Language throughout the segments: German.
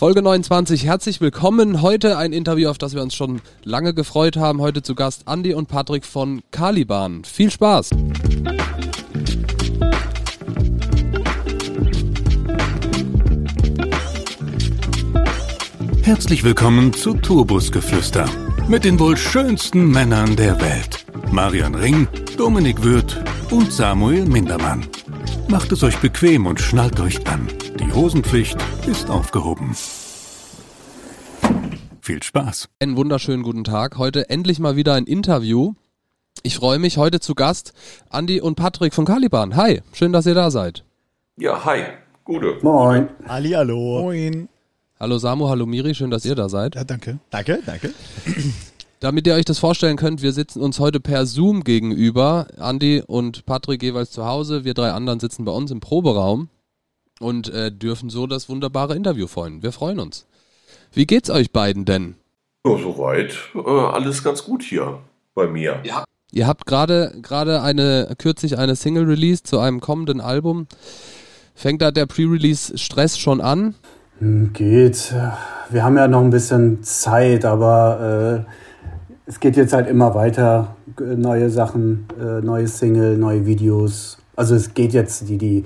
Folge 29, herzlich willkommen. Heute ein Interview, auf das wir uns schon lange gefreut haben. Heute zu Gast Andy und Patrick von Caliban. Viel Spaß! Herzlich willkommen zu Tourbusgeflüster mit den wohl schönsten Männern der Welt. Marian Ring, Dominik Würth und Samuel Mindermann. Macht es euch bequem und schnallt euch an. Die Hosenpflicht ist aufgehoben. Viel Spaß. Einen wunderschönen guten Tag. Heute endlich mal wieder ein Interview. Ich freue mich heute zu Gast Andy und Patrick von Caliban. Hi, schön, dass ihr da seid. Ja, hi. Gute. Moin. Ali, hallo. Moin. Hallo Samu, hallo Miri, schön, dass ihr da seid. Ja, danke. Danke, danke. Damit ihr euch das vorstellen könnt, wir sitzen uns heute per Zoom gegenüber. Andy und Patrick jeweils zu Hause, wir drei anderen sitzen bei uns im Proberaum und äh, dürfen so das wunderbare Interview freuen. Wir freuen uns. Wie geht's euch beiden denn? Ja, soweit. Äh, alles ganz gut hier bei mir. Ja. Ihr habt gerade gerade eine kürzlich eine Single released zu einem kommenden Album. Fängt da der Pre-Release Stress schon an? Hm, geht. Wir haben ja noch ein bisschen Zeit, aber äh, es geht jetzt halt immer weiter. Neue Sachen, äh, neue Single, neue Videos. Also es geht jetzt, die, die,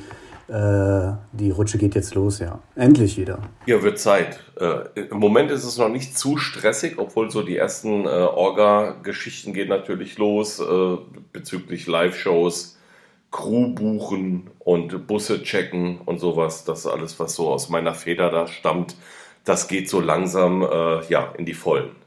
äh, die Rutsche geht jetzt los, ja. Endlich wieder. Ja, wird Zeit. Äh, Im Moment ist es noch nicht zu stressig, obwohl so die ersten äh, Orga-Geschichten gehen natürlich los äh, bezüglich Live-Shows Crew buchen und Busse checken und sowas. Das alles, was so aus meiner Feder da stammt. Das geht so langsam äh, ja, in die Vollen.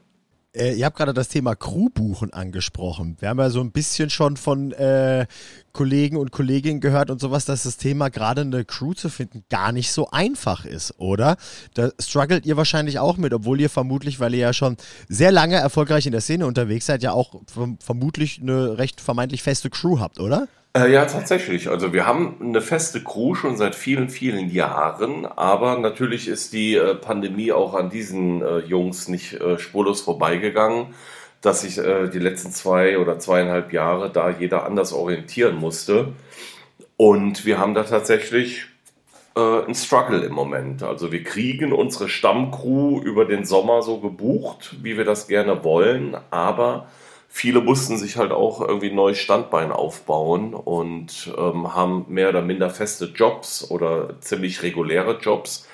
Äh, ihr habt gerade das Thema Crew buchen angesprochen. Wir haben ja so ein bisschen schon von äh, Kollegen und Kolleginnen gehört und sowas, dass das Thema gerade eine Crew zu finden gar nicht so einfach ist, oder? Da struggelt ihr wahrscheinlich auch mit, obwohl ihr vermutlich, weil ihr ja schon sehr lange erfolgreich in der Szene unterwegs seid, ja auch vermutlich eine recht vermeintlich feste Crew habt, oder? Äh, ja, tatsächlich. Also wir haben eine feste Crew schon seit vielen, vielen Jahren, aber natürlich ist die äh, Pandemie auch an diesen äh, Jungs nicht äh, spurlos vorbeigegangen, dass sich äh, die letzten zwei oder zweieinhalb Jahre da jeder anders orientieren musste. Und wir haben da tatsächlich äh, einen Struggle im Moment. Also wir kriegen unsere Stammcrew über den Sommer so gebucht, wie wir das gerne wollen, aber viele mussten sich halt auch irgendwie ein neues Standbein aufbauen und ähm, haben mehr oder minder feste Jobs oder ziemlich reguläre Jobs,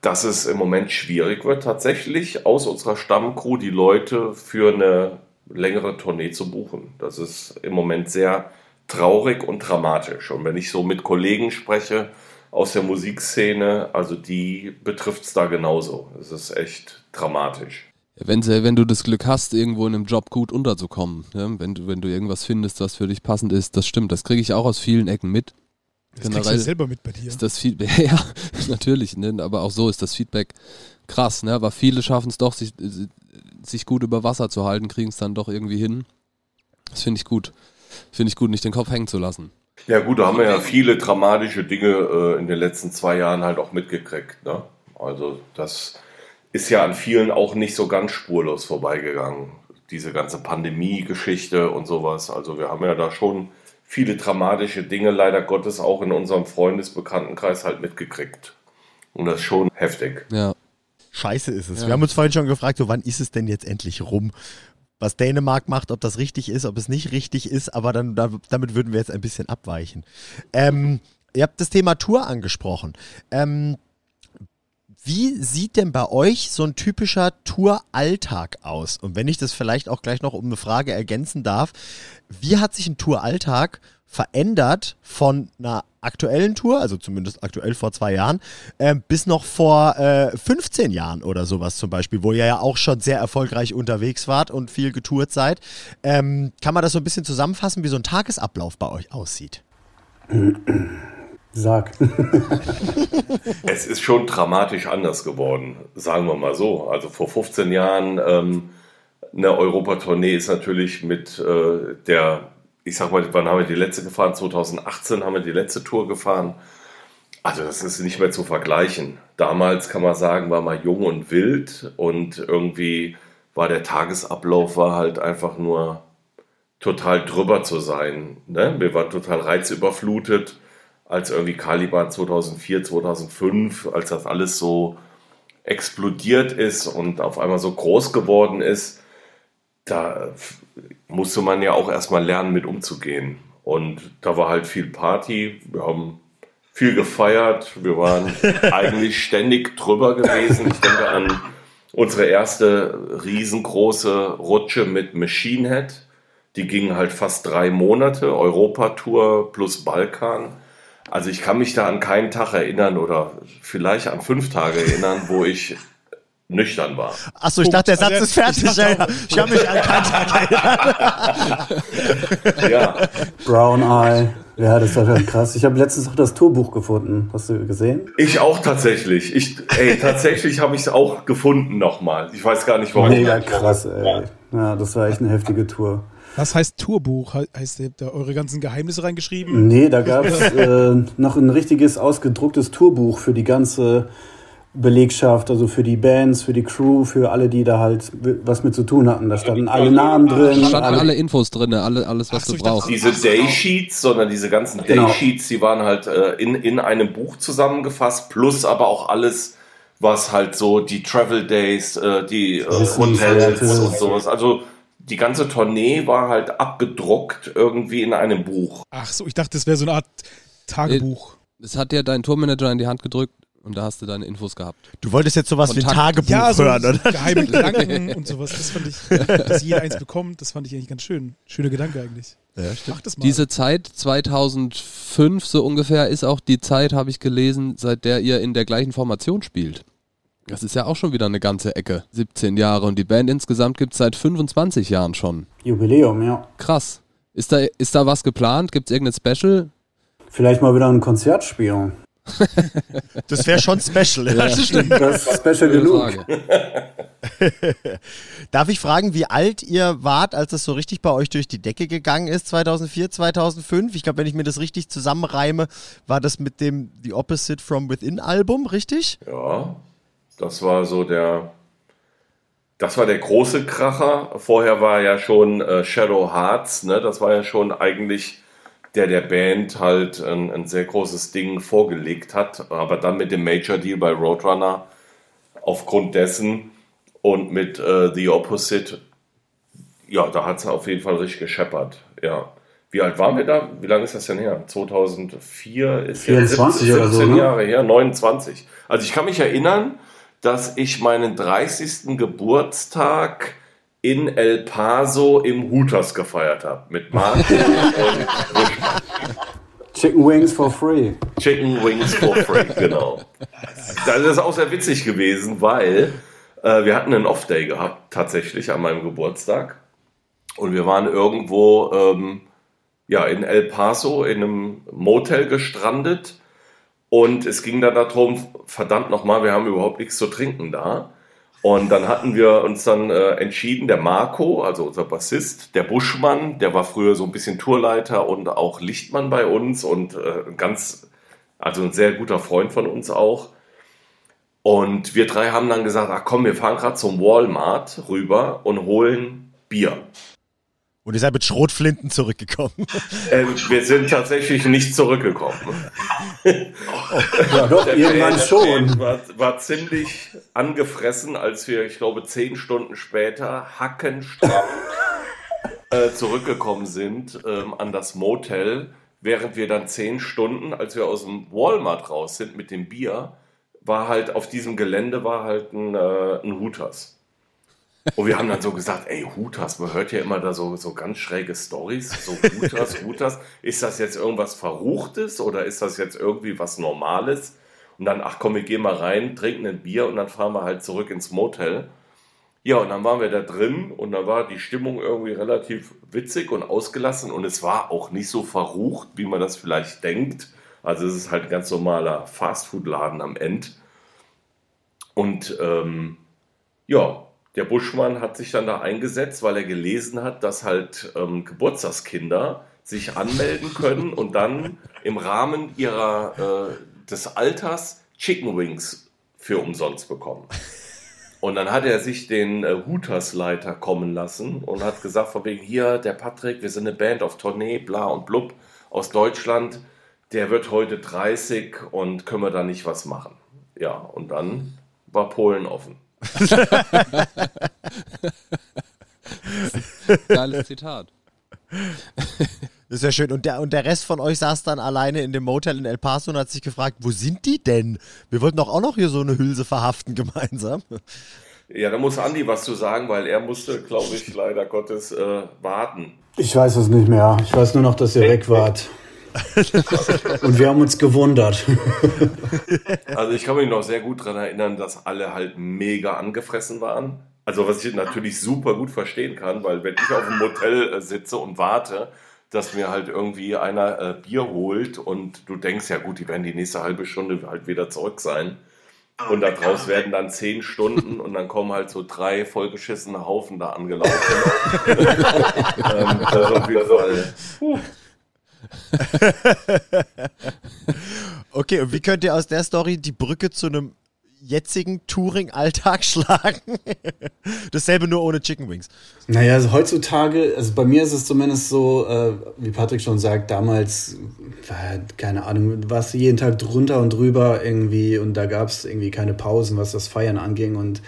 dass es im Moment schwierig wird, tatsächlich aus unserer Stammcrew die Leute für eine längere Tournee zu buchen. Das ist im Moment sehr traurig und dramatisch. Und wenn ich so mit Kollegen spreche aus der Musikszene, also die betrifft es da genauso. Es ist echt dramatisch. Wenn, wenn du das Glück hast, irgendwo in einem Job gut unterzukommen, ja? wenn, du, wenn du irgendwas findest, was für dich passend ist, das stimmt. Das kriege ich auch aus vielen Ecken mit. Das Generell kriegst du selber mit bei dir. Ist das Feedback, ja, natürlich, ne? aber auch so ist das Feedback krass, ne? aber viele schaffen es doch, sich, sich gut über Wasser zu halten, kriegen es dann doch irgendwie hin. Das finde ich gut. Finde ich gut, nicht den Kopf hängen zu lassen. Ja gut, da haben wir ja viele dramatische Dinge äh, in den letzten zwei Jahren halt auch mitgekriegt. Ne? Also das ist ja an vielen auch nicht so ganz spurlos vorbeigegangen. Diese ganze Pandemie-Geschichte und sowas. Also wir haben ja da schon viele dramatische Dinge leider Gottes auch in unserem Freundesbekanntenkreis halt mitgekriegt. Und das ist schon heftig. Ja. Scheiße ist es. Ja. Wir haben uns vorhin schon gefragt, so wann ist es denn jetzt endlich rum? Was Dänemark macht, ob das richtig ist, ob es nicht richtig ist, aber dann damit würden wir jetzt ein bisschen abweichen. Ähm, ihr habt das Thema Tour angesprochen. Ähm, wie sieht denn bei euch so ein typischer Touralltag aus? Und wenn ich das vielleicht auch gleich noch um eine Frage ergänzen darf, wie hat sich ein Touralltag verändert von einer aktuellen Tour, also zumindest aktuell vor zwei Jahren, äh, bis noch vor äh, 15 Jahren oder sowas zum Beispiel, wo ihr ja auch schon sehr erfolgreich unterwegs wart und viel getourt seid. Ähm, kann man das so ein bisschen zusammenfassen, wie so ein Tagesablauf bei euch aussieht? Sag. es ist schon dramatisch anders geworden, sagen wir mal so. Also vor 15 Jahren ähm, eine Europatournee ist natürlich mit äh, der, ich sag mal, wann haben wir die letzte gefahren? 2018 haben wir die letzte Tour gefahren. Also das ist nicht mehr zu vergleichen. Damals kann man sagen, war man jung und wild und irgendwie war der Tagesablauf war halt einfach nur total drüber zu sein. Ne? Wir waren total reizüberflutet als irgendwie Caliban 2004, 2005, als das alles so explodiert ist und auf einmal so groß geworden ist, da musste man ja auch erstmal lernen, mit umzugehen. Und da war halt viel Party. Wir haben viel gefeiert. Wir waren eigentlich ständig drüber gewesen. Ich denke an unsere erste riesengroße Rutsche mit Machine Head. Die ging halt fast drei Monate, Europatour plus Balkan. Also ich kann mich da an keinen Tag erinnern oder vielleicht an fünf Tage erinnern, wo ich nüchtern war. Achso, ich dachte, der Satz also, ist fertig. Ich, ja, ich habe mich an keinen Tag erinnert. ja. Brown Eye. Ja, das war schon krass. Ich habe letztens auch das Tourbuch gefunden. Hast du gesehen? Ich auch tatsächlich. Ich, ey, tatsächlich habe ich es auch gefunden nochmal. Ich weiß gar nicht warum. Mega krass, ey. Ja, das war echt eine heftige Tour. Was heißt Tourbuch? Heißt, ihr habt da eure ganzen Geheimnisse reingeschrieben? Nee, da gab es äh, noch ein richtiges ausgedrucktes Tourbuch für die ganze Belegschaft, also für die Bands, für die Crew, für alle, die da halt was mit zu tun hatten. Da standen alle Namen drin. Da standen alle, alle Infos drin, alle, alles, was Ach, du brauchst. Diese Daysheets, sondern diese ganzen genau. Daysheets, die waren halt äh, in, in einem Buch zusammengefasst, plus aber auch alles, was halt so die Travel Days, äh, die äh, Hotels und sowas. Also die ganze Tournee war halt abgedruckt irgendwie in einem Buch. Ach so, ich dachte, das wäre so eine Art Tagebuch. Das hat dir dein Tourmanager in die Hand gedrückt und da hast du deine Infos gehabt. Du wolltest jetzt sowas Kontakt. wie Tagebuch ja, so hören, oder? Geheime Gedanken und sowas. Das fand ich, dass jeder eins bekommt, das fand ich eigentlich ganz schön. Schöner Gedanke eigentlich. Ja, stimmt. Mach das mal. Diese Zeit, 2005 so ungefähr, ist auch die Zeit, habe ich gelesen, seit der ihr in der gleichen Formation spielt. Das ist ja auch schon wieder eine ganze Ecke. 17 Jahre und die Band insgesamt gibt es seit 25 Jahren schon. Jubiläum, ja. Krass. Ist da, ist da was geplant? Gibt es irgendein Special? Vielleicht mal wieder ein Konzert spielen. das wäre schon special. Ja, das stimmt. Das ist special genug. Darf ich fragen, wie alt ihr wart, als das so richtig bei euch durch die Decke gegangen ist, 2004, 2005? Ich glaube, wenn ich mir das richtig zusammenreime, war das mit dem The Opposite from Within Album, richtig? Ja, das war so der, das war der große Kracher. Vorher war ja schon äh, Shadow Hearts, ne? Das war ja schon eigentlich der der Band halt ein, ein, sehr großes Ding vorgelegt hat, aber dann mit dem Major Deal bei Roadrunner aufgrund dessen und mit äh, The Opposite, ja, da hat es auf jeden Fall richtig gescheppert, ja. Wie alt waren wir da? Wie lange ist das denn her? 2004 ist 24 jetzt 17, oder so, ne? Jahre her, 29. Also ich kann mich erinnern, dass ich meinen 30. Geburtstag in El Paso im Hooters gefeiert habe. Mit Marco und Chicken Wings for free. Chicken Wings for free, genau. Das ist auch sehr witzig gewesen, weil äh, wir hatten einen Off-Day gehabt, tatsächlich an meinem Geburtstag. Und wir waren irgendwo ähm, ja, in El Paso in einem Motel gestrandet. Und es ging dann darum, verdammt nochmal, wir haben überhaupt nichts zu trinken da. Und dann hatten wir uns dann äh, entschieden, der Marco, also unser Bassist, der Buschmann, der war früher so ein bisschen Tourleiter und auch Lichtmann bei uns und äh, ganz, also ein sehr guter Freund von uns auch. Und wir drei haben dann gesagt, ach komm, wir fahren gerade zum Walmart rüber und holen Bier. Und ihr seid mit Schrotflinten zurückgekommen. Ähm, wir sind tatsächlich nicht zurückgekommen. ja, doch, irgendwann schon. War, war, ziemlich angefressen, als wir, ich glaube, zehn Stunden später hackenstramm äh, zurückgekommen sind ähm, an das Motel, während wir dann zehn Stunden, als wir aus dem Walmart raus sind mit dem Bier, war halt auf diesem Gelände war halt ein, äh, ein Hooters. Und wir haben dann so gesagt, ey, Hutas, man hört ja immer da so, so ganz schräge Stories, so Hutas, Hutas. Ist das jetzt irgendwas Verruchtes oder ist das jetzt irgendwie was Normales? Und dann, ach komm, wir gehen mal rein, trinken ein Bier und dann fahren wir halt zurück ins Motel. Ja, und dann waren wir da drin und da war die Stimmung irgendwie relativ witzig und ausgelassen und es war auch nicht so verrucht, wie man das vielleicht denkt. Also es ist halt ein ganz normaler Fastfood-Laden am Ende. Und ähm, ja, der Buschmann hat sich dann da eingesetzt, weil er gelesen hat, dass halt ähm, Geburtstagskinder sich anmelden können und dann im Rahmen ihrer, äh, des Alters Chicken Wings für umsonst bekommen. Und dann hat er sich den äh, Hooters-Leiter kommen lassen und hat gesagt, von wegen hier, der Patrick, wir sind eine Band auf Tournee, bla und blub, aus Deutschland, der wird heute 30 und können wir da nicht was machen. Ja, und dann war Polen offen. Geiles Zitat. Das ist ja schön. Und der, und der Rest von euch saß dann alleine in dem Motel in El Paso und hat sich gefragt, wo sind die denn? Wir wollten doch auch noch hier so eine Hülse verhaften gemeinsam. Ja, da muss Andi was zu sagen, weil er musste, glaube ich, leider Gottes äh, warten. Ich weiß es nicht mehr. Ich weiß nur noch, dass ihr weg wart. Und wir haben uns gewundert. Also ich kann mich noch sehr gut daran erinnern, dass alle halt mega angefressen waren. Also was ich natürlich super gut verstehen kann, weil wenn ich auf dem Motel äh, sitze und warte, dass mir halt irgendwie einer äh, Bier holt und du denkst, ja gut, die werden die nächste halbe Stunde halt wieder zurück sein. Und daraus werden dann zehn Stunden und dann kommen halt so drei vollgeschissene Haufen da angelaufen. ähm, das auf jeden Fall. Okay, und wie könnt ihr aus der Story die Brücke zu einem jetzigen Touring-Alltag schlagen? Dasselbe nur ohne Chicken Wings. Naja, also heutzutage, also bei mir ist es zumindest so, äh, wie Patrick schon sagt, damals, war, keine Ahnung, warst du jeden Tag drunter und drüber irgendwie und da gab es irgendwie keine Pausen, was das Feiern anging. Und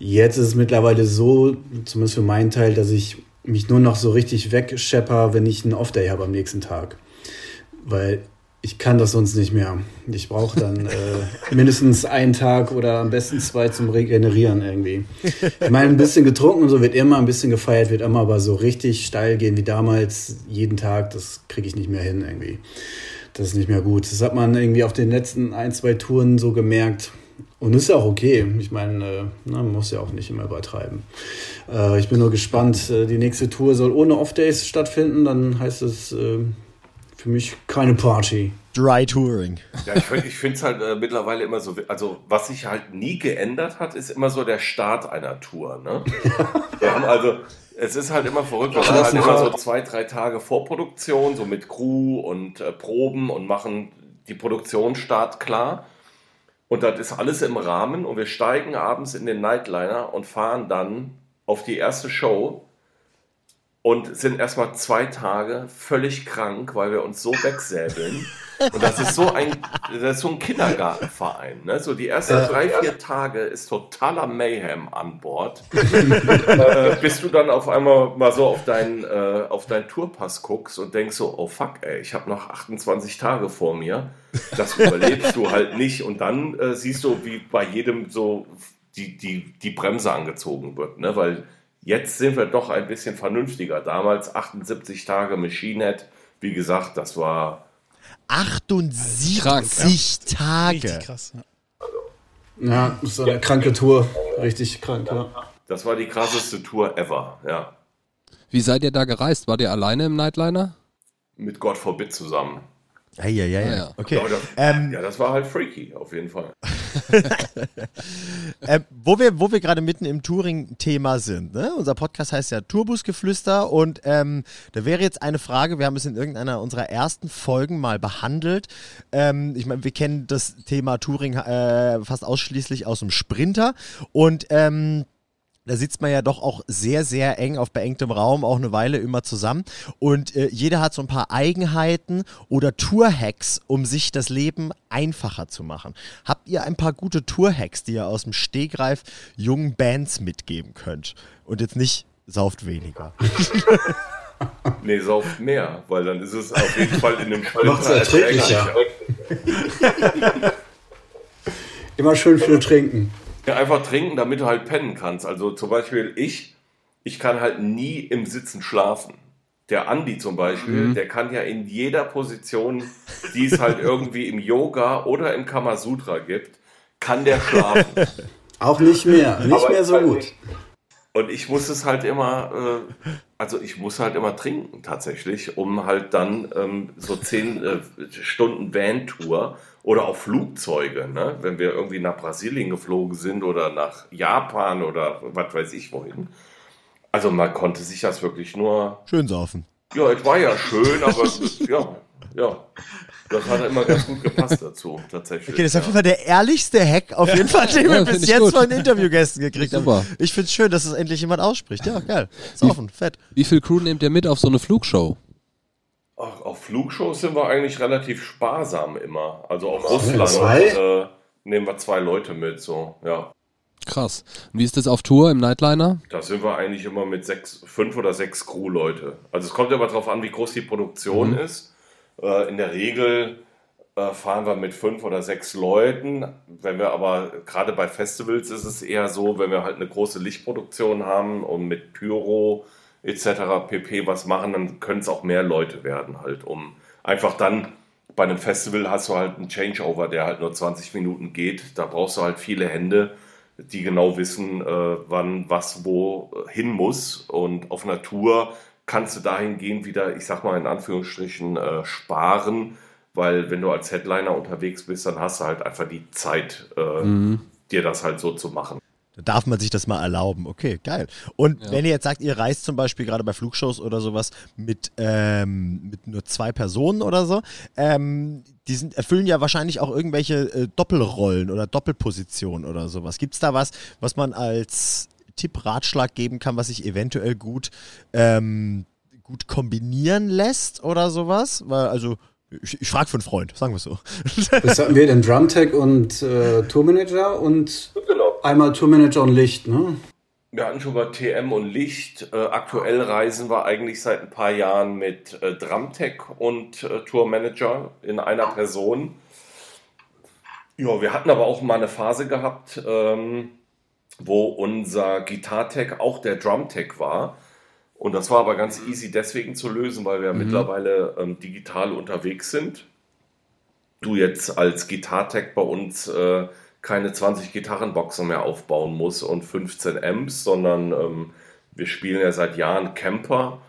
jetzt ist es mittlerweile so, zumindest für meinen Teil, dass ich mich nur noch so richtig wegschepper, wenn ich einen Off-Day habe am nächsten Tag. Weil ich kann das sonst nicht mehr. Ich brauche dann äh, mindestens einen Tag oder am besten zwei zum Regenerieren irgendwie. Ich meine, ein bisschen getrunken und so wird immer, ein bisschen gefeiert wird immer, aber so richtig steil gehen wie damals, jeden Tag, das kriege ich nicht mehr hin irgendwie. Das ist nicht mehr gut. Das hat man irgendwie auf den letzten ein, zwei Touren so gemerkt. Und ist ja auch okay. Ich meine, äh, na, man muss ja auch nicht immer übertreiben. Äh, ich bin nur gespannt. Äh, die nächste Tour soll ohne Off-Days stattfinden. Dann heißt es für mich keine Party. Dry Touring. Ja, ich, find- ich finde es halt äh, mittlerweile immer so, also was sich halt nie geändert hat, ist immer so der Start einer Tour. Ne? Wir haben also, es ist halt immer verrückt, wir haben halt immer so zwei, drei Tage Vorproduktion, so mit Crew und äh, Proben und machen die Produktionsstart klar. Und das ist alles im Rahmen und wir steigen abends in den Nightliner und fahren dann auf die erste Show und sind erstmal zwei Tage völlig krank, weil wir uns so wegsäbeln. Und das ist so ein, das ist so ein Kindergartenverein. Ne? So die ersten drei, vier Tage ist totaler Mayhem an Bord. äh, bis du dann auf einmal mal so auf deinen, äh, auf deinen Tourpass guckst und denkst so, oh fuck, ey, ich habe noch 28 Tage vor mir. Das überlebst du halt nicht. Und dann äh, siehst du, wie bei jedem so die, die, die Bremse angezogen wird. Ne? Weil jetzt sind wir doch ein bisschen vernünftiger. Damals 78 Tage Machine Head. Wie gesagt, das war 78 Tage. Richtig krass. Ja. Ja, das ist eine kranke Tour. Richtig krank, ja. Das war die krasseste Tour ever, ja. Wie seid ihr da gereist? Wart ihr alleine im Nightliner? Mit God Forbid zusammen. Eieiei. Ah, ja. Okay. Ja, das, Ähm, ja, das war halt freaky, auf jeden Fall. äh, wo wir, wo wir gerade mitten im Touring-Thema sind, ne? unser Podcast heißt ja Tourbusgeflüster und ähm, da wäre jetzt eine Frage, wir haben es in irgendeiner unserer ersten Folgen mal behandelt. Ähm, ich meine, wir kennen das Thema Touring äh, fast ausschließlich aus dem Sprinter und ähm, da sitzt man ja doch auch sehr, sehr eng auf beengtem Raum, auch eine Weile immer zusammen. Und äh, jeder hat so ein paar Eigenheiten oder Tour-Hacks, um sich das Leben einfacher zu machen. Habt ihr ein paar gute Tour-Hacks, die ihr aus dem Stegreif jungen Bands mitgeben könnt? Und jetzt nicht sauft weniger. Nee, sauft mehr, weil dann ist es auf jeden Fall in dem Fall Macht's erträglicher. Immer schön viel trinken. Ja, einfach trinken, damit du halt pennen kannst. Also zum Beispiel ich, ich kann halt nie im Sitzen schlafen. Der Andi zum Beispiel, der kann ja in jeder Position, die es halt irgendwie im Yoga oder im Kamasutra gibt, kann der schlafen. Auch nicht mehr. Nicht Aber mehr so halt gut. nicht. Und ich muss es halt immer, äh, also ich muss halt immer trinken tatsächlich, um halt dann ähm, so zehn äh, Stunden Van-Tour oder auch Flugzeuge, ne? wenn wir irgendwie nach Brasilien geflogen sind oder nach Japan oder was weiß ich wohin. Also man konnte sich das wirklich nur, Schön saufen. ja, es war ja schön, aber ja, ja, das hat immer ganz gut gepasst dazu tatsächlich. Okay, das ist auf jeden Fall der ehrlichste Hack, auf jeden Fall, den wir Ja, bis find ich jetzt gut. von Interviewgästen gekriegt haben. Super. Ich finde es schön, dass es endlich jemand ausspricht. Ja, geil. Saufen, fett. Wie viel Crew nehmt ihr mit auf so eine Flugshow? Ach, auf Flugshows sind wir eigentlich relativ sparsam immer. Also auf Russland. zwei? Äh, nehmen wir zwei Leute mit, so, ja. Krass. Und wie ist das auf Tour im Nightliner? Da sind wir eigentlich immer mit sechs, fünf oder sechs Crew-Leute. Also es kommt immer darauf an, wie groß die Produktion Mhm. ist. Äh, in der Regel äh, fahren wir mit fünf oder sechs Leuten. Wenn wir aber, gerade bei Festivals ist es eher so, wenn wir halt eine große Lichtproduktion haben und mit Pyro etc. pp. was machen, dann können es auch mehr Leute werden halt, um einfach dann bei einem Festival hast du halt einen Changeover, der halt nur 20 Minuten geht. Da brauchst du halt viele Hände, die genau wissen, äh, wann was wo äh, hin muss. Und auf einer Tour kannst du dahingehend wieder, ich sag mal in Anführungsstrichen, äh, sparen, weil wenn du als Headliner unterwegs bist, dann hast du halt einfach die Zeit, äh, dir das halt so zu machen. Da darf man sich das mal erlauben. Okay, geil. Und Ja. wenn ihr jetzt sagt, ihr reist zum Beispiel gerade bei Flugshows oder sowas mit, ähm, mit nur zwei Personen oder so, ähm, die sind, erfüllen ja wahrscheinlich auch irgendwelche äh, Doppelrollen oder Doppelpositionen oder sowas. Gibt es da was, was man als Tipp, Ratschlag geben kann, was sich eventuell gut, ähm, gut kombinieren lässt oder sowas? Weil, also, ich, ich frage für einen Freund, sagen wir es so. Das hatten wir den Drumtech und äh, Tourmanager und Genau. Einmal Tourmanager und Licht, ne? Wir hatten schon mal TM und Licht. Äh, aktuell reisen wir eigentlich seit ein paar Jahren mit äh, Drumtech und äh, Tourmanager in einer Person. Ja, wir hatten aber auch mal eine Phase gehabt, ähm, wo unser Gitartech auch der Drumtech war. Und das war aber ganz easy deswegen zu lösen, weil wir mittlerweile ähm, digital unterwegs sind. Du jetzt als Gitartech bei uns äh, keine 20 Gitarrenboxen mehr aufbauen musst und 15 Amps, sondern ähm, wir spielen ja seit Jahren Camper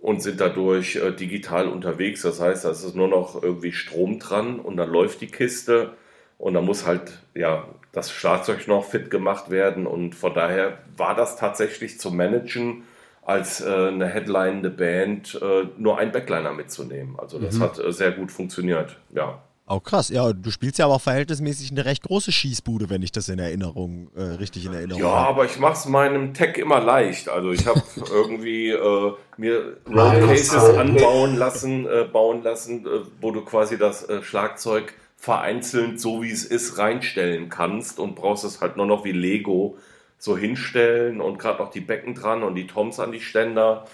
und sind dadurch äh, digital unterwegs. Das heißt, da ist nur noch irgendwie Strom dran und dann läuft die Kiste und dann muss halt ja das Schlagzeug noch fit gemacht werden und von daher war das tatsächlich zu managen als äh, eine headlinende Band äh, nur einen Backliner mitzunehmen. Also das hat äh, sehr gut funktioniert. Ja. Auch krass. Ja, du spielst ja aber auch verhältnismäßig eine recht große Schießbude, wenn ich das in Erinnerung, äh, richtig in Erinnerung Ja, habe. aber ich mache es meinem Tech immer leicht. Also ich habe irgendwie äh, mir Roadcases anbauen lassen, äh, bauen lassen, äh, wo du quasi das äh, Schlagzeug vereinzelt, so wie es ist, reinstellen kannst und brauchst es halt nur noch wie Lego so hinstellen und gerade noch die Becken dran und die Toms an die Ständer.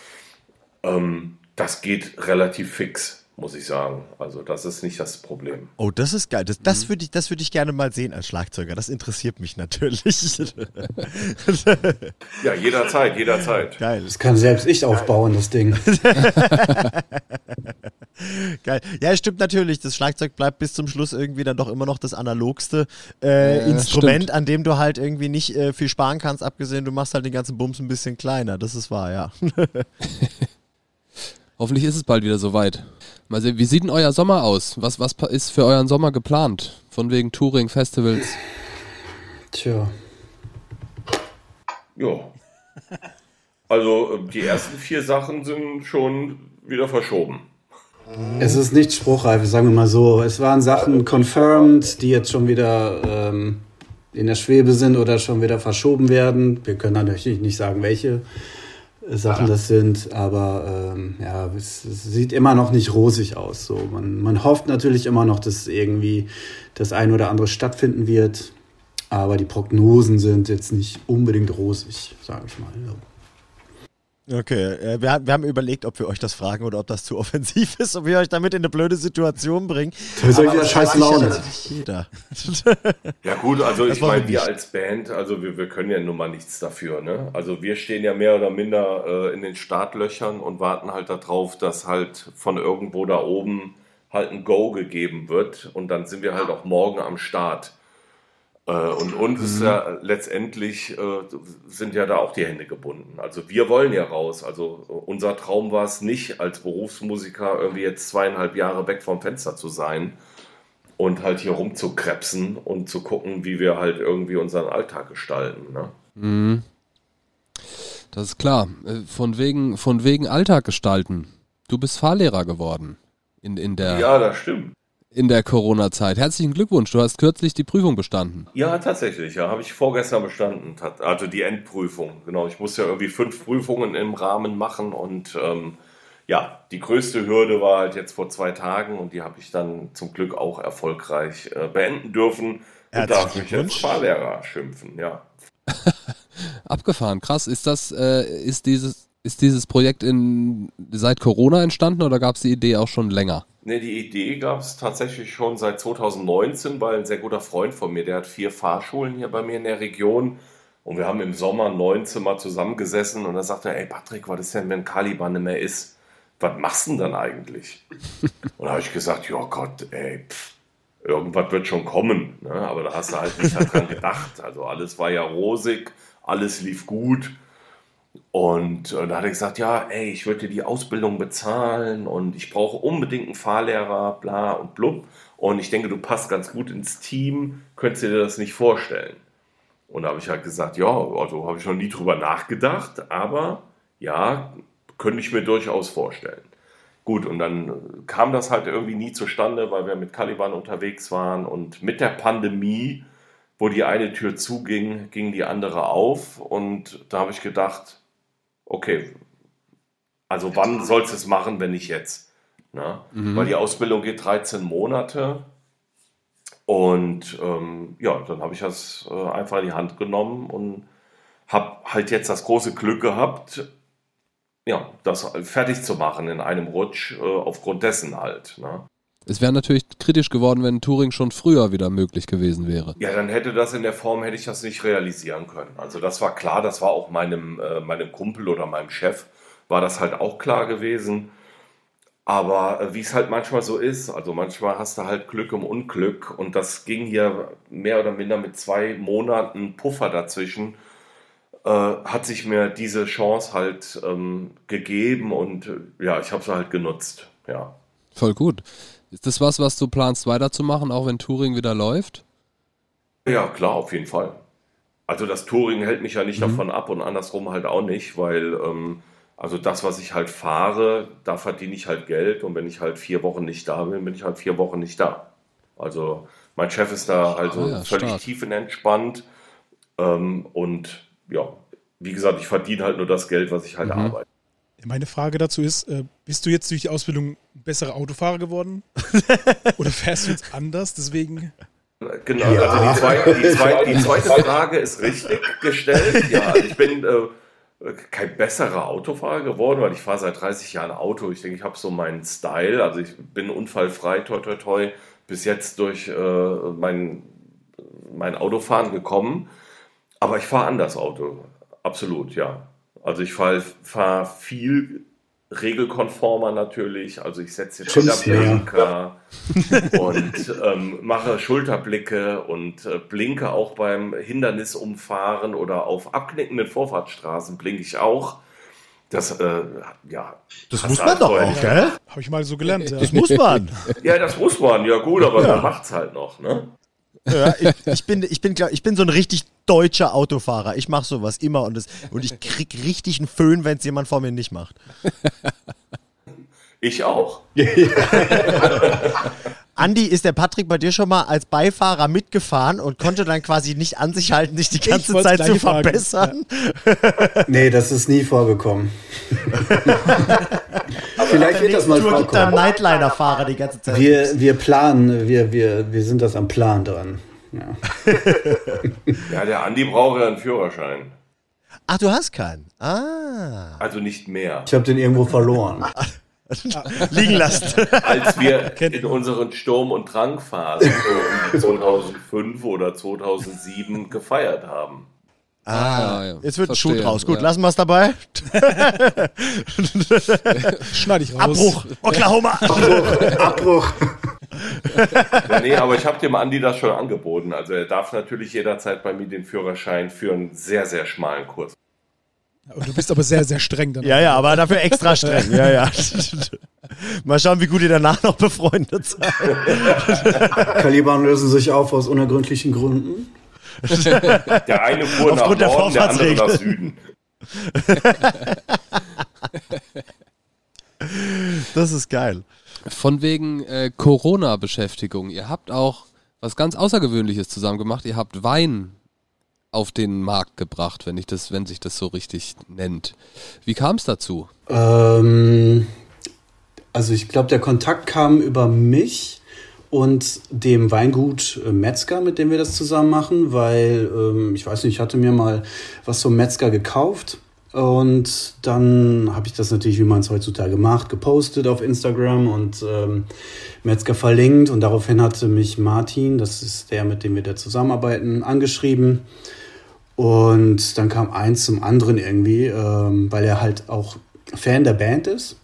Ähm, das geht relativ fix, muss ich sagen. Also das ist nicht das Problem. Oh, das ist geil. Das, das würde ich, das würd ich gerne mal sehen als Schlagzeuger. Das interessiert mich natürlich. Ja, jederzeit, jederzeit. geil. Das kann selbst ich aufbauen, das Ding. Geil. Ja, stimmt natürlich. Das Schlagzeug bleibt bis zum Schluss irgendwie dann doch immer noch das analogste äh, Ja, Instrument, stimmt. an dem du halt irgendwie nicht äh, viel sparen kannst, abgesehen, du machst halt den ganzen Bums ein bisschen kleiner. Das ist wahr, ja. Hoffentlich ist es bald wieder soweit. Mal sehen, wie sieht denn euer Sommer aus? Was, was ist für euren Sommer geplant? Von wegen Touring, Festivals. Tja. Ja. Also äh, die ersten vier Sachen sind schon wieder verschoben. Es ist nicht spruchreif, sagen wir mal so. Es waren Sachen confirmed, die jetzt schon wieder ähm, in der Schwebe sind oder schon wieder verschoben werden. Wir können natürlich nicht sagen, welche Sachen das sind, aber ähm, ja, es, es sieht immer noch nicht rosig aus. So. Man, man hofft natürlich immer noch, dass irgendwie das ein oder andere stattfinden wird, aber die Prognosen sind jetzt nicht unbedingt rosig, sage ich mal. Ja. Okay, äh, wir, wir haben überlegt, ob wir euch das fragen oder ob das zu offensiv ist, ob wir euch damit in eine blöde Situation bringen. Das ist Aber wieder das scheiß weiß Laune. jeder. Ja gut, also Das ich meine, wir als Band, also wir, wir können ja nun mal nichts dafür. Ne? Also wir stehen ja mehr oder minder äh, in den Startlöchern und warten halt darauf, dass halt von irgendwo da oben halt ein Go gegeben wird und dann sind wir halt auch morgen am Start. Äh, und uns ist ja letztendlich, äh, sind ja da auch die Hände gebunden. Also wir wollen ja raus. Also unser Traum war es nicht, als Berufsmusiker irgendwie jetzt zweieinhalb Jahre weg vom Fenster zu sein und halt hier rumzukrebsen und zu gucken, wie wir halt irgendwie unseren Alltag gestalten. Ne? Mhm. Das ist klar. Äh, Von wegen, von wegen Alltag gestalten. Du bist Fahrlehrer geworden in, in der, Ja, das stimmt. In der Corona-Zeit. Herzlichen Glückwunsch, du hast kürzlich die Prüfung bestanden. Ja, tatsächlich. Ja, habe ich vorgestern bestanden. Also die Endprüfung. Genau, ich musste ja irgendwie fünf Prüfungen im Rahmen machen und ähm, ja, die größte Hürde war halt jetzt vor zwei Tagen und die habe ich dann zum Glück auch erfolgreich äh, beenden dürfen. Und darf mich jetzt Fahrlehrer schimpfen, ja. Abgefahren, krass. Ist das, äh, ist dieses, ist dieses Projekt in, seit Corona entstanden oder gab es die Idee auch schon länger? Ne, die Idee gab es tatsächlich schon seit 2019, weil ein sehr guter Freund von mir, der hat vier Fahrschulen hier bei mir in der Region. Und wir haben im Sommer neun Zimmer zusammengesessen und da sagte er, ey Patrick, was ist denn, wenn Caliban nicht mehr ist? Was machst du denn dann eigentlich? und da habe ich gesagt, ja Gott, ey, pff, irgendwas wird schon kommen. Ne? Aber da hast du halt nicht daran gedacht. Also alles war ja rosig, alles lief gut. Und, und da hat er gesagt, ja, ey, ich würde dir die Ausbildung bezahlen und ich brauche unbedingt einen Fahrlehrer, bla und blub. Und ich denke, du passt ganz gut ins Team, könntest du dir das nicht vorstellen? Und da habe ich halt gesagt, ja, also habe ich noch nie drüber nachgedacht, aber ja, könnte ich mir durchaus vorstellen. Gut, und dann kam das halt irgendwie nie zustande, weil wir mit Caliban unterwegs waren und mit der Pandemie, wo die eine Tür zuging, ging die andere auf und da habe ich gedacht, okay, also wann sollst du es machen, wenn nicht jetzt? Na? Mhm. Weil die Ausbildung geht 13 Monate und ähm, ja, dann habe ich das äh, einfach in die Hand genommen und habe halt jetzt das große Glück gehabt, ja, das fertig zu machen in einem Rutsch, äh, aufgrund dessen halt. Ne? Es wäre natürlich kritisch geworden, wenn Touring schon früher wieder möglich gewesen wäre. Ja, dann hätte das in der Form, hätte ich das nicht realisieren können. Also das war klar, das war auch meinem, äh, meinem Kumpel oder meinem Chef, war das halt auch klar gewesen. Aber äh, wie es halt manchmal so ist, also manchmal hast du halt Glück im Unglück und das ging hier mehr oder minder mit zwei Monaten Puffer dazwischen äh, hat sich mir diese Chance halt ähm, gegeben und äh, ja, ich habe sie halt genutzt. Ja. Voll gut. Ist das was, was du planst weiterzumachen, auch wenn Touring wieder läuft? Ja, klar, auf jeden Fall. Also das Touring hält mich ja nicht mhm. davon ab und andersrum halt auch nicht, weil ähm, also das, was ich halt fahre, da verdiene ich halt Geld und wenn ich halt vier Wochen nicht da bin, bin ich halt vier Wochen nicht da. Also mein Chef ist da also ah, ja, völlig stark. tiefenentspannt ähm, und ja, wie gesagt, ich verdiene halt nur das Geld, was ich halt mhm. arbeite. Meine Frage dazu ist, äh, bist du jetzt durch die Ausbildung ein besserer Autofahrer geworden? Oder fährst du jetzt anders? Deswegen. Genau, ja. also die zweite, die, zweite, die zweite, Frage ist richtig gestellt. Ja, ich bin äh, kein besserer Autofahrer geworden, weil ich fahre seit 30 Jahren Auto. Ich denke, ich habe so meinen Style. Also ich bin unfallfrei, toi toi toi, bis jetzt durch äh, mein, mein Autofahren gekommen. Aber ich fahre anders Auto. Absolut, ja. Also ich fahre fahr viel regelkonformer natürlich. Also ich setze jetzt Blinker ja. und ähm, mache Schulterblicke und äh, blinke auch beim Hindernisumfahren oder auf abknickenden Vorfahrtsstraßen blinke ich auch. Das, äh, ja. Das muss man doch auch, gell? Habe ich mal so gelernt. Ja. Das muss man. ja, das muss man. Ja gut, aber ja. man macht's halt noch, ne? Ja, ich, ich, bin, ich, bin, ich bin so ein richtig deutscher Autofahrer. Ich mache sowas immer und, das, und ich krieg richtig einen Föhn, wenn es jemand vor mir nicht macht. Ich auch. Andi, ist der Patrick bei dir schon mal als Beifahrer mitgefahren und konnte dann quasi nicht an sich halten, sich die ganze Zeit zu verbessern? Ja. nee, das ist nie vorgekommen. Vielleicht wird das mal Tour. Gibt Nightliner-Fahrer die ganze Zeit. Wir, wir planen, wir, wir, wir sind das am Plan dran. Ja, ja der Andi braucht ja einen Führerschein. Ach, du hast keinen? Ah. Also nicht mehr. Ich habe den irgendwo verloren. liegen lassen. Als wir in unseren Sturm- und Drangphasen so 2005 oder 2007 gefeiert haben. Ah, ah ja. jetzt wird ein Schuh draus. Gut, ja. lassen wir es dabei. Schneide ich raus. Abbruch. Oklahoma. Abbruch. Abbruch. nee, aber ich habe dem Andi das schon angeboten. Also er darf natürlich jederzeit bei mir den Führerschein für einen sehr, sehr schmalen Kurs und du bist aber sehr, sehr streng dann. Ja, ja, aber dafür extra streng. Ja, ja. Mal schauen, wie gut ihr danach noch befreundet seid. Caliban lösen sich auf aus unergründlichen Gründen. Der eine fuhr Aufgrund nach Norden, der, der andere nach Süden. Das ist geil. Von wegen äh, Corona-Beschäftigung. Ihr habt auch was ganz Außergewöhnliches zusammen gemacht. Ihr habt Wein auf den Markt gebracht, wenn ich das, wenn sich das so richtig nennt. Wie kam es dazu? Ähm, also ich glaube, der Kontakt kam über mich und dem Weingut äh, Metzger, mit dem wir das zusammen machen, weil ähm, ich weiß nicht, ich hatte mir mal was vom Metzger gekauft und dann habe ich das natürlich, wie man es heutzutage macht, gepostet auf Instagram und ähm, Metzger verlinkt und daraufhin hatte mich Martin, das ist der, mit dem wir da zusammenarbeiten, angeschrieben und dann kam eins zum anderen irgendwie, ähm, weil er halt auch Fan der Band ist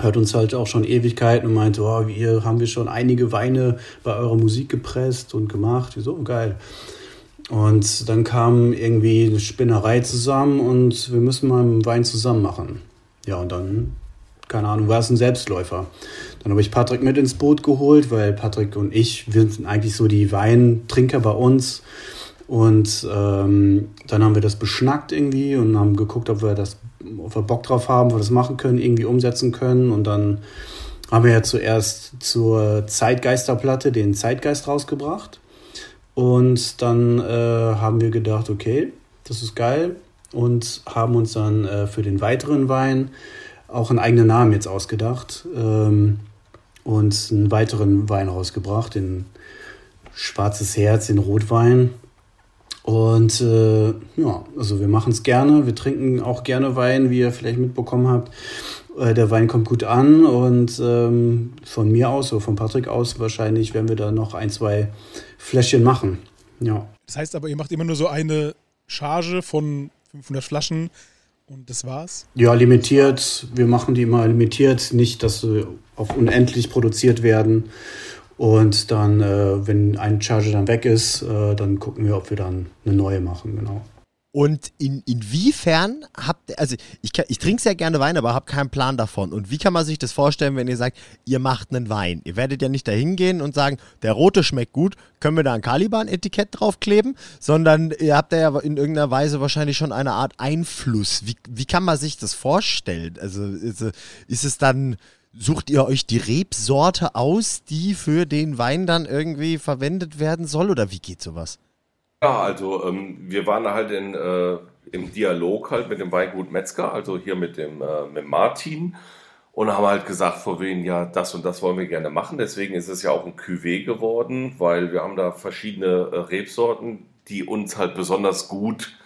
hört uns halt auch schon Ewigkeiten und meinte, oh, hier haben wir schon einige Weine bei eurer Musik gepresst und gemacht. So geil. Und dann kam irgendwie eine Spinnerei zusammen und wir müssen mal einen Wein zusammen machen. Ja, und dann, keine Ahnung, war es ein Selbstläufer. Dann habe ich Patrick mit ins Boot geholt, weil Patrick und ich, wir sind eigentlich so die Weintrinker bei uns. Und ähm, dann haben wir das beschnackt irgendwie und haben geguckt, ob wir das, ob wir Bock drauf haben, ob wir das machen können, irgendwie umsetzen können. Und dann haben wir ja zuerst zur Zeitgeisterplatte den Zeitgeist rausgebracht. Und dann äh, haben wir gedacht, okay, das ist geil. Und haben uns dann äh, für den weiteren Wein auch einen eigenen Namen jetzt ausgedacht. Ähm, und einen weiteren Wein rausgebracht, den Schwarzes Herz, den Rotwein. Und äh, ja, also wir machen es gerne. Wir trinken auch gerne Wein, wie ihr vielleicht mitbekommen habt. Äh, der Wein kommt gut an und ähm, von mir aus oder von Patrick aus wahrscheinlich werden wir da noch ein, zwei Fläschchen machen. Ja. Das heißt aber, ihr macht immer nur so eine Charge von 500 Flaschen und das war's? Ja, limitiert. Wir machen die immer limitiert, nicht, dass sie auf unendlich produziert werden. Und dann, äh, wenn ein Charger dann weg ist, äh, dann gucken wir, ob wir dann eine neue machen, genau. Und in, inwiefern habt ihr, also ich, ich trinke sehr gerne Wein, aber habe keinen Plan davon. Und wie kann man sich das vorstellen, wenn ihr sagt, ihr macht einen Wein? Ihr werdet ja nicht dahin gehen und sagen, der rote schmeckt gut, können wir da ein Caliban-Etikett draufkleben? Sondern ihr habt ja in irgendeiner Weise wahrscheinlich schon eine Art Einfluss. Wie, wie kann man sich das vorstellen? Also ist, ist es dann Sucht ihr euch die Rebsorte aus, die für den Wein dann irgendwie verwendet werden soll? Oder wie geht sowas? Ja, also ähm, wir waren halt in, äh, im Dialog halt mit dem Weingut Metzger, also hier mit dem äh, mit Martin und haben halt gesagt, vor wen ja, das und das wollen wir gerne machen. Deswegen ist es ja auch ein Cuvée geworden, weil wir haben da verschiedene äh, Rebsorten, die uns halt besonders gut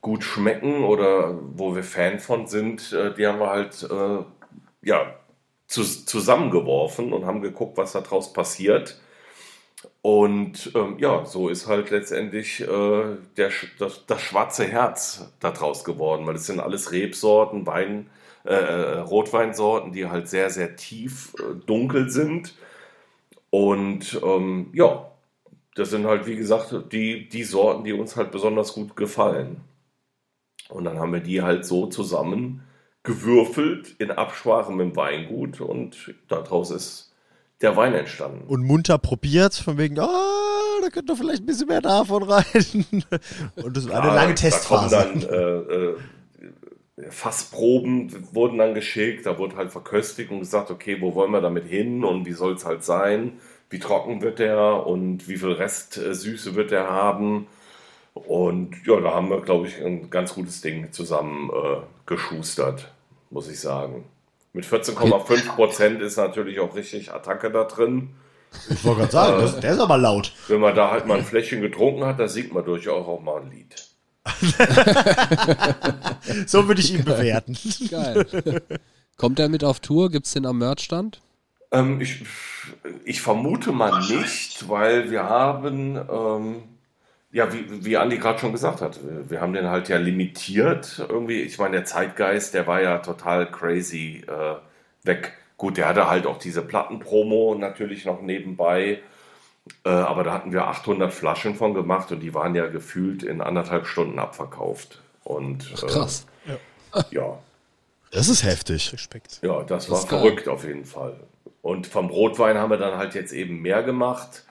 gut schmecken oder wo wir Fan von sind. Äh, die haben wir halt äh, ja zu, zusammengeworfen und haben geguckt, was da draus passiert. Und ähm, ja, so ist halt letztendlich äh, der, das, das, schwarze Herz daraus geworden, weil es sind alles Rebsorten, Wein, äh, äh, Rotweinsorten, die halt sehr, sehr tief äh, dunkel sind. Und ähm, ja, das sind halt, wie gesagt, die, die Sorten, die uns halt besonders gut gefallen. Und dann haben wir die halt so zusammen gewürfelt in Absprache mit dem Weingut und daraus ist der Wein entstanden. Und munter probiert, von wegen, oh, da könnte vielleicht ein bisschen mehr davon rein. Und das war eine lange Testphase. Da kommen dann äh, äh, Fassproben wurden dann geschickt, da wurde halt verköstigt und gesagt, okay, wo wollen wir damit hin und wie soll es halt sein, wie trocken wird der und wie viel Restsüße wird der haben. Und ja, da haben wir, glaube ich, ein ganz gutes Ding zusammen äh, geschustert, muss ich sagen. Mit 14,5 Prozent ist natürlich auch richtig Attacke da drin. Ich wollte gerade sagen, äh, der ist aber laut. Wenn man da halt mal ein Fläschchen getrunken hat, da singt man durchaus auch mal ein Lied. so würde ich ihn bewerten. Geil. Kommt er mit auf Tour? Gibt es den am Merchstand? Ähm, ich, ich, vermute mal nicht, weil wir haben ähm, ja, wie, wie Andi gerade schon gesagt hat, wir haben den halt ja limitiert irgendwie. Ich meine, der Zeitgeist, der war ja total crazy äh, weg. Gut, der hatte halt auch diese Plattenpromo natürlich noch nebenbei. Äh, aber da hatten wir 800 Flaschen von gemacht und die waren ja gefühlt in anderthalb Stunden abverkauft. Und, Ach, krass. Äh, ja. Das ist heftig. Respekt. Ja, das, das war verrückt auf jeden Fall. Und vom Rotwein haben wir dann halt jetzt eben mehr gemacht.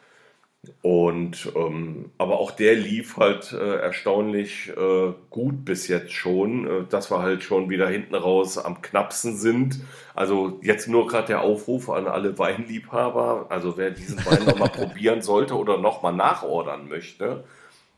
Und ähm, aber auch der lief halt äh, erstaunlich äh, gut bis jetzt schon, äh, dass wir halt schon wieder hinten raus am knappsten sind. Also jetzt nur gerade der Aufruf an alle Weinliebhaber, also wer diesen Wein nochmal probieren sollte oder nochmal nachordern möchte,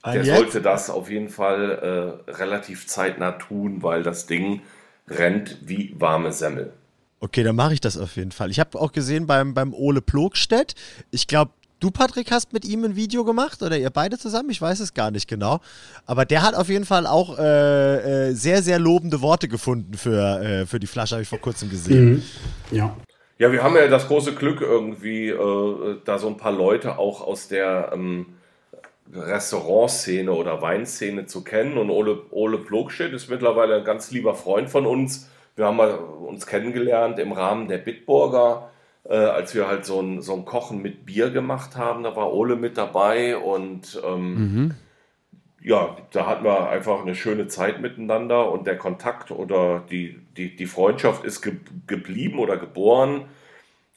der jetzt? sollte das auf jeden Fall äh, relativ zeitnah tun, weil das Ding rennt wie warme Semmel. Okay, dann mache ich das auf jeden Fall. Ich habe auch gesehen beim, beim Ole Plogstedt, ich glaube, du, Patrick, hast mit ihm ein Video gemacht oder ihr beide zusammen? Ich weiß es gar nicht genau. Aber der hat auf jeden Fall auch äh, äh, sehr, sehr lobende Worte gefunden für, äh, für die Flasche, habe ich vor kurzem gesehen. Mhm. Ja. Ja, wir haben ja das große Glück irgendwie, äh, da so ein paar Leute auch aus der ähm, Restaurantszene oder Weinszene zu kennen. Und Ole, Ole Plogstedt ist mittlerweile ein ganz lieber Freund von uns. Wir haben uns kennengelernt im Rahmen der Bitburger, äh, als wir halt so ein, so ein Kochen mit Bier gemacht haben. Da war Ole mit dabei und ähm, ja, da hatten wir einfach eine schöne Zeit miteinander und der Kontakt oder die, die, die Freundschaft ist ge geblieben oder geboren.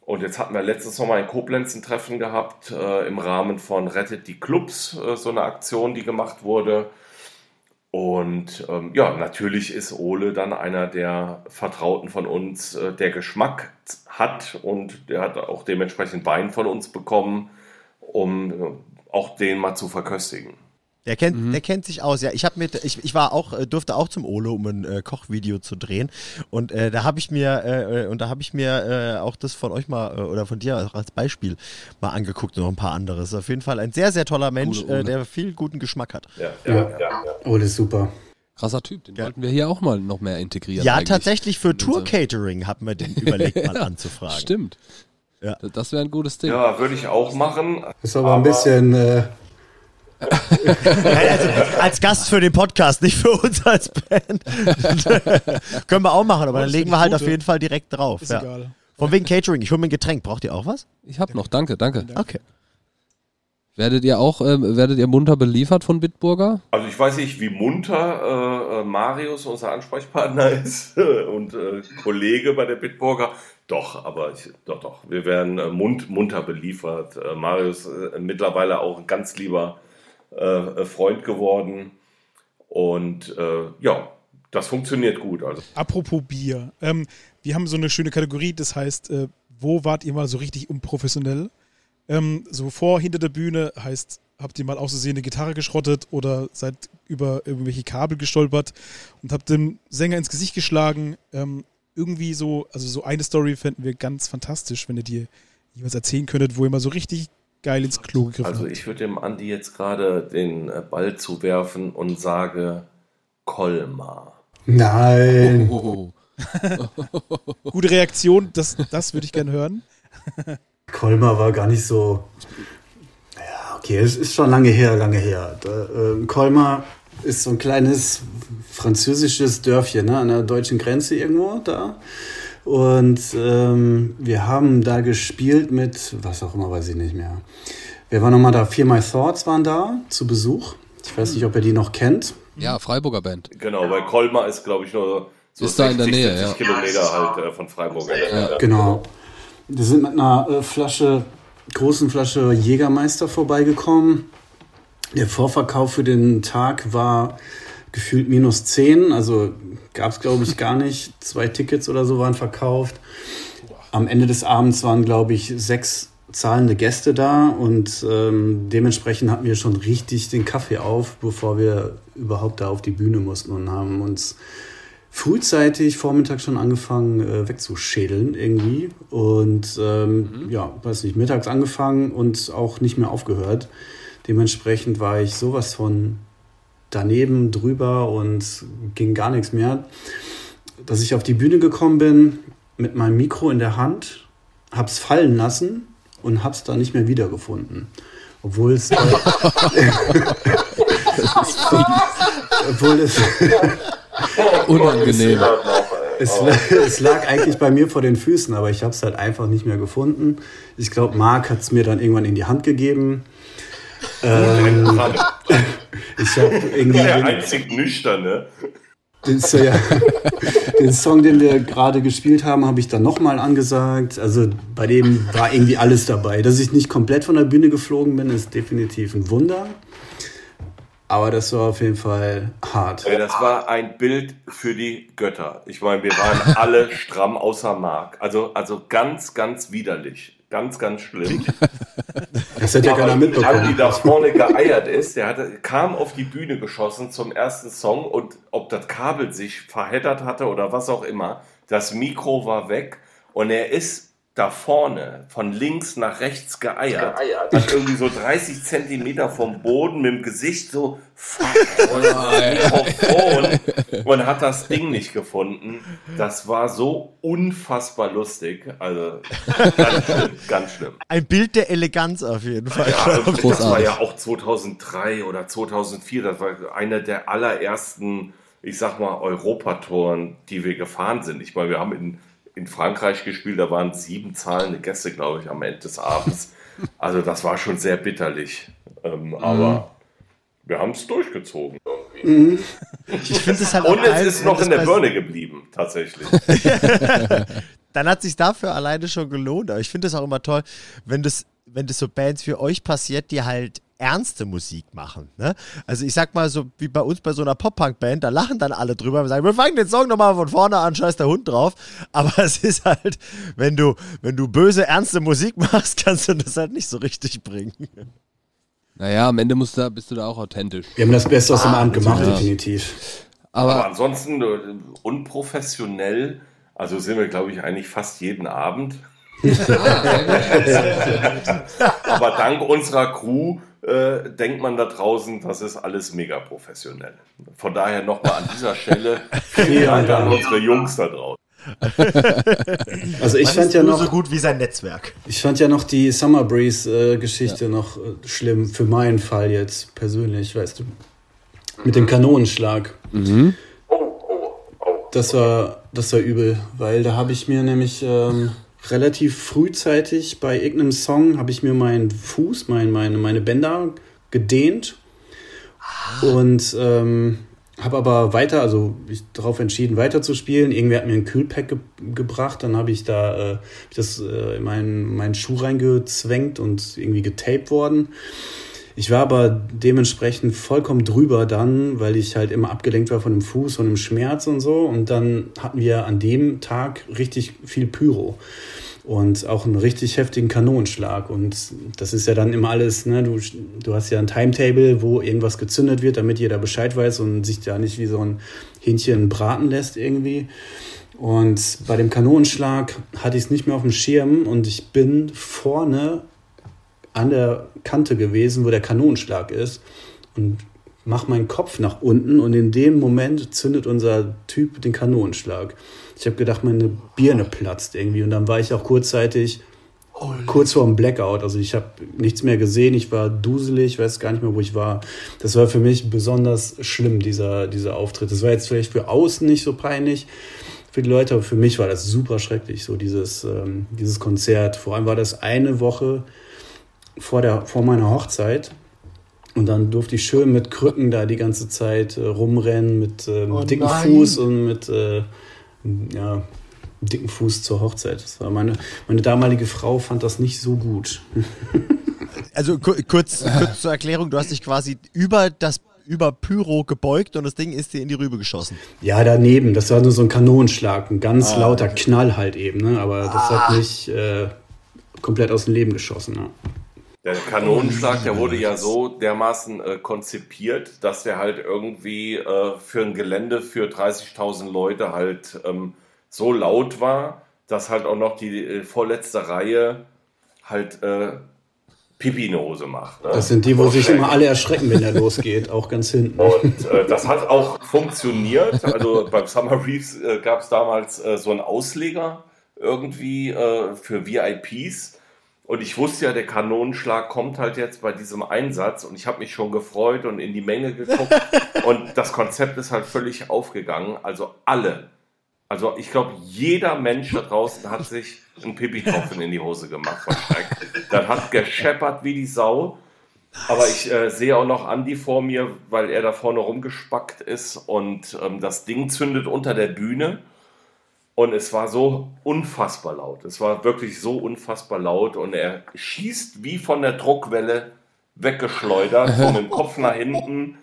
Und jetzt hatten wir letztes Sommer in Koblenz ein Treffen gehabt äh, im Rahmen von Rettet die Clubs, äh, so eine Aktion, die gemacht wurde. Und ähm, ja, natürlich ist Ole dann einer der Vertrauten von uns, äh, der Geschmack hat und der hat auch dementsprechend Wein von uns bekommen, um äh, auch den mal zu verköstigen. Der kennt, der kennt sich aus. Ja, ich habe mit, ich, ich war auch, äh, durfte auch zum Ole, um ein äh, Kochvideo zu drehen. Und äh, da habe ich mir, äh, äh, und da habe ich mir äh, auch das von euch mal äh, oder von dir auch als Beispiel mal angeguckt und noch ein paar anderes. Auf jeden Fall ein sehr, sehr toller Mensch, äh, der viel guten Geschmack hat. Ja, ja, ja. ja, Ole ist super. Krasser Typ, den wollten wir hier auch mal noch mehr integrieren. Ja, eigentlich. tatsächlich für In unser- Tour-Catering hatten wir den überlegt, mal anzufragen. Stimmt. Ja. Das- wäre ein gutes Ding. Ja, würde ich auch machen. Ist aber, ein bisschen, äh, also, als Gast für den Podcast, nicht für uns als Band. Können wir auch machen, aber dann legen wir halt gut, auf jeden Fall direkt drauf. Ist Ja. egal. Von wegen Catering, ich hole mir ein Getränk. Braucht ihr auch was? Ich hab noch, danke, danke. Okay. Werdet ihr auch, ähm, werdet ihr munter beliefert von Bitburger? Also ich weiß nicht, wie munter äh, äh, Marius, unser Ansprechpartner ist und äh, Kollege bei der Bitburger. Doch, aber ich, doch, doch, wir werden äh, mund, munter beliefert. Äh, Marius äh, mittlerweile auch ein ganz lieber äh, Freund geworden. Und äh, ja, das funktioniert gut. Also Apropos Bier. Ähm, wir haben so eine schöne Kategorie, das heißt, äh, wo wart ihr mal so richtig unprofessionell? Ähm, so vor, hinter der Bühne heißt, habt ihr mal aus eine Gitarre geschrottet oder seid über irgendwelche Kabel gestolpert und habt dem Sänger ins Gesicht geschlagen. Ähm, irgendwie so, also so eine Story fänden wir ganz fantastisch, wenn ihr dir jeweils erzählen könntet, wo ihr mal so richtig geil ins Klo gegriffen Also ich würde dem Andi jetzt gerade den äh, Ball zuwerfen und sage Kolmar. nein. Oh. Gute Reaktion, das, das würde ich gerne hören. Kolmar war gar nicht so. Ja, okay, es ist schon lange her, lange her. Da, ähm, Kolmar ist so ein kleines französisches Dörfchen ne, an der deutschen Grenze irgendwo da. Und ähm, wir haben da gespielt mit, was auch immer, weiß ich nicht mehr. Wer war nochmal da? Fear My Thoughts waren da zu Besuch. Ich weiß nicht, ob ihr die noch kennt. Ja, Freiburger Band. Genau, weil Kolmar ist, glaube ich, nur so Ist da in der Nähe, 70 ja. Kilometer halt äh, von Freiburg. entfernt. Genau. Wir sind mit einer äh, Flasche, großen Flasche Jägermeister vorbeigekommen. Der Vorverkauf für den Tag war gefühlt minus 10, also gab es, glaube ich, gar nicht. Zwei Tickets oder so waren verkauft. Am Ende des Abends waren, glaube ich, sechs zahlende Gäste da und ähm, dementsprechend hatten wir schon richtig den Kaffee auf, bevor wir überhaupt da auf die Bühne mussten und haben uns frühzeitig vormittags schon angefangen äh, wegzuschädeln irgendwie und ähm, ja, weiß nicht, mittags angefangen und auch nicht mehr aufgehört. Dementsprechend war ich sowas von daneben drüber und ging gar nichts mehr. Dass ich auf die Bühne gekommen bin mit meinem Mikro in der Hand, hab's fallen lassen und hab's da nicht mehr wiedergefunden. Obwohl es äh, obwohl es Unangenehm. Es, es lag eigentlich bei mir vor den Füßen, aber ich habe es halt einfach nicht mehr gefunden. Ich glaube, Marc hat es mir dann irgendwann in die Hand gegeben. Ähm, ich habe irgendwie Der den, einzig nüchterne. den, ja, den Song, den wir gerade gespielt haben, habe ich dann nochmal angesagt. Also bei dem war irgendwie alles dabei. Dass ich nicht komplett von der Bühne geflogen bin, ist definitiv ein Wunder. Aber das war auf jeden Fall hart. Das war ein Bild für die Götter. Ich meine, wir waren alle stramm außer Mark. Also, also ganz, ganz widerlich. Ganz, ganz schlimm. Das hätte ja keiner mitbekommen. da vorne geeiert ist, der hatte, kam auf die Bühne geschossen zum ersten Song und ob das Kabel sich verheddert hatte oder was auch immer, das Mikro war weg Und er ist da vorne von links nach rechts geeiert, hat irgendwie so 30 Zentimeter vom Boden mit dem Gesicht so fuck, und, Mikrofon und hat das Ding nicht gefunden. Das war so unfassbar lustig. Also ganz schlimm, ganz schlimm. Ein Bild der Eleganz auf jeden Fall. Ja, das war ja auch 2003 oder 2004. Das war einer der allerersten, ich sag mal, Europatouren, die wir gefahren sind. Ich meine, wir haben in, in Frankreich gespielt, da waren sieben zahlende Gäste, glaube ich, am Ende des Abends. Also das war schon sehr bitterlich. Ähm, Aber wir haben es durchgezogen. Irgendwie. Ich finde es halt Und auch es ist wenn noch in der Birne geblieben, tatsächlich. dann hat sich dafür alleine schon gelohnt. Aber ich finde es auch immer toll, wenn das, wenn das so Bands wie euch passiert, die halt ernste Musik machen. Ne? Also ich sag mal so wie bei uns bei so einer Pop-Punk-Band, da lachen dann alle drüber und sagen, wir fangen den Song nochmal von vorne an, scheiß der Hund drauf. Aber es ist halt, wenn du, wenn du böse, ernste Musik machst, kannst du das halt nicht so richtig bringen. Naja, am Ende musst du, da- bist du da auch authentisch. Wir haben das Beste aus dem Abend gemacht, ja. definitiv. Aber Aber ansonsten äh, unprofessionell, also sind wir, glaube ich, eigentlich fast jeden Abend. Aber dank unserer Crew äh, denkt man da draußen, das ist alles mega professionell. Von daher nochmal an dieser Stelle vielen Dank an unsere Jungs da draußen. Also ich Man fand ist ja nur noch, so gut wie sein Netzwerk. ich fand ja noch die Summer Breeze äh, Geschichte noch äh, schlimm für meinen Fall jetzt persönlich, weißt du, mit dem Kanonenschlag. Das war, das war übel, weil da habe ich mir nämlich ähm, relativ frühzeitig bei irgendeinem Song habe ich mir meinen Fuß, mein, meine, meine Bänder gedehnt und ähm, habe aber weiter, also ich darauf entschieden, weiter zu spielen. Irgendwer hat mir ein Kühlpack ge gebracht, dann habe ich da äh, das äh, in meinen, meinen Schuh reingezwängt und irgendwie getaped worden. Ich war aber dementsprechend vollkommen drüber dann, weil ich halt immer abgelenkt war von dem Fuß und dem Schmerz und so. Und dann hatten wir an dem Tag richtig viel Pyro und auch einen richtig heftigen Kanonenschlag. Und das ist ja dann immer alles, ne, du, du hast ja ein Timetable, wo irgendwas gezündet wird, damit jeder Bescheid weiß und sich da nicht wie so ein Hähnchen braten lässt irgendwie. Und bei dem Kanonenschlag hatte ich es nicht mehr auf dem Schirm und ich bin vorne an der Kante gewesen, wo der Kanonenschlag ist und mach meinen Kopf nach unten und in dem Moment zündet unser Typ den Kanonenschlag. Ich habe gedacht, meine Birne platzt irgendwie und dann war ich auch kurzzeitig kurz vor dem Blackout. Also ich habe nichts mehr gesehen, ich war duselig, ich weiß gar nicht mehr, wo ich war. Das war für mich besonders schlimm, dieser, dieser Auftritt. Das war jetzt vielleicht für außen nicht so peinlich, für die Leute, aber für mich war das super schrecklich, so dieses, ähm, dieses Konzert. Vor allem war das eine Woche vor, der, vor meiner Hochzeit. Und dann durfte ich schön mit Krücken da die ganze Zeit äh, rumrennen, mit ähm, Oh dicken nein. Fuß und mit äh, ja, dicken Fuß zur Hochzeit. Das war meine, meine damalige Frau fand das nicht so gut. Also ku- kurz, kurz zur Erklärung, du hast dich quasi über das über Pyro gebeugt und das Ding ist dir in die Rübe geschossen. Ja, daneben, das war nur so ein Kanonenschlag, ein ganz lauter Knall halt eben, ne? aber das hat mich äh, komplett aus dem Leben geschossen. Ne? Der Kanonenschlag, der wurde ja so dermaßen äh, konzipiert, dass der halt irgendwie äh, für ein Gelände für 30.000 Leute halt ähm, so laut war, dass halt auch noch die äh, vorletzte Reihe halt äh, Pipi in die Hose macht. Ne? Das sind die, wo sich immer alle erschrecken, wenn der losgeht, auch ganz hinten. Und äh, das hat auch funktioniert. Also beim Summer Reefs äh, gab es damals äh, so einen Ausleger irgendwie äh, für VIPs. Und ich wusste ja, der Kanonenschlag kommt halt jetzt bei diesem Einsatz und ich habe mich schon gefreut und in die Menge geguckt. und das Konzept ist halt völlig aufgegangen. Also alle. Also ich glaube, jeder Mensch da draußen hat sich einen Pipi-Tropfen in die Hose gemacht. Das hat gescheppert wie die Sau. Aber ich äh, sehe auch noch Andi vor mir, weil er da vorne rumgespackt ist und ähm, das Ding zündet unter der Bühne. Und es war so unfassbar laut. Es war wirklich so unfassbar laut und er schießt wie von der Druckwelle weggeschleudert, so mit dem Kopf nach hinten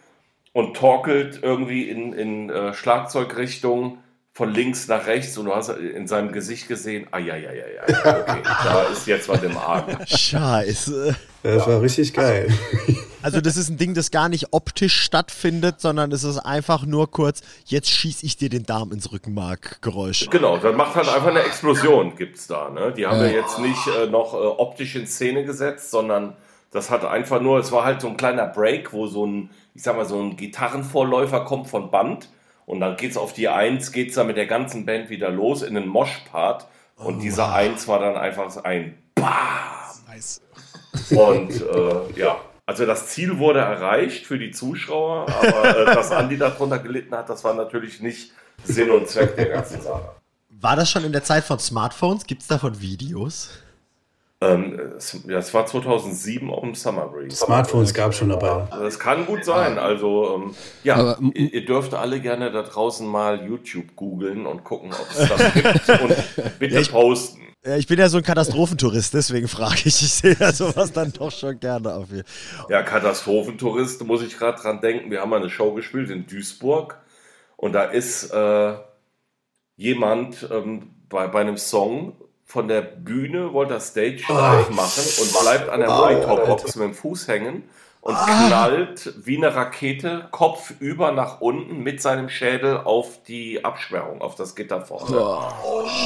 und torkelt irgendwie in, in äh, Schlagzeugrichtung von links nach rechts und du hast in seinem Gesicht gesehen, ah ja, ja, ja, ja, okay, da ist jetzt was im Argen. Scheiße. Das war richtig geil. Also das ist ein Ding, das gar nicht optisch stattfindet, sondern es ist einfach nur kurz, jetzt schieß ich dir den Darm ins Rückenmark Geräusch. Genau, das macht halt einfach eine Explosion, gibt's da. Ne? Die haben wir jetzt nicht äh, noch äh, optisch in Szene gesetzt, sondern das hat einfach nur, es war halt so ein kleiner Break, wo so ein, ich sag mal, so ein Gitarrenvorläufer kommt von Band und dann geht's auf die Eins, geht's dann mit der ganzen Band wieder los in den Mosh-Part und dieser Eins war dann einfach ein BAM! Nice. Und äh, ja, also das Ziel wurde erreicht für die Zuschauer, aber äh, dass Andi darunter gelitten hat, das war natürlich nicht Sinn und Zweck der ganzen Sache. War das schon in der Zeit von Smartphones? Gibt es davon Videos? Ähm, es, ja, es war 2007 auf dem Summer Breeze. Smartphones gab schon dabei. Das kann gut sein. Also, ähm, ja, Aber, ihr, ihr dürft alle gerne da draußen mal YouTube googeln und gucken, ob es das gibt und bitte posten. Ja, ich bin ja so ein Katastrophentourist, deswegen frage ich. Ich sehe ja sowas dann doch schon gerne auf hier. Ja, Katastrophentourist, muss ich gerade dran denken. Wir haben mal eine Show gespielt in Duisburg und da ist äh, jemand ähm, bei, bei einem Song von der Bühne, wollte das Stage live machen und bleibt an der Monitorbox mit dem Fuß hängen und knallt wie eine Rakete kopfüber nach unten mit seinem Schädel auf die Absperrung, auf das Gitter vorne.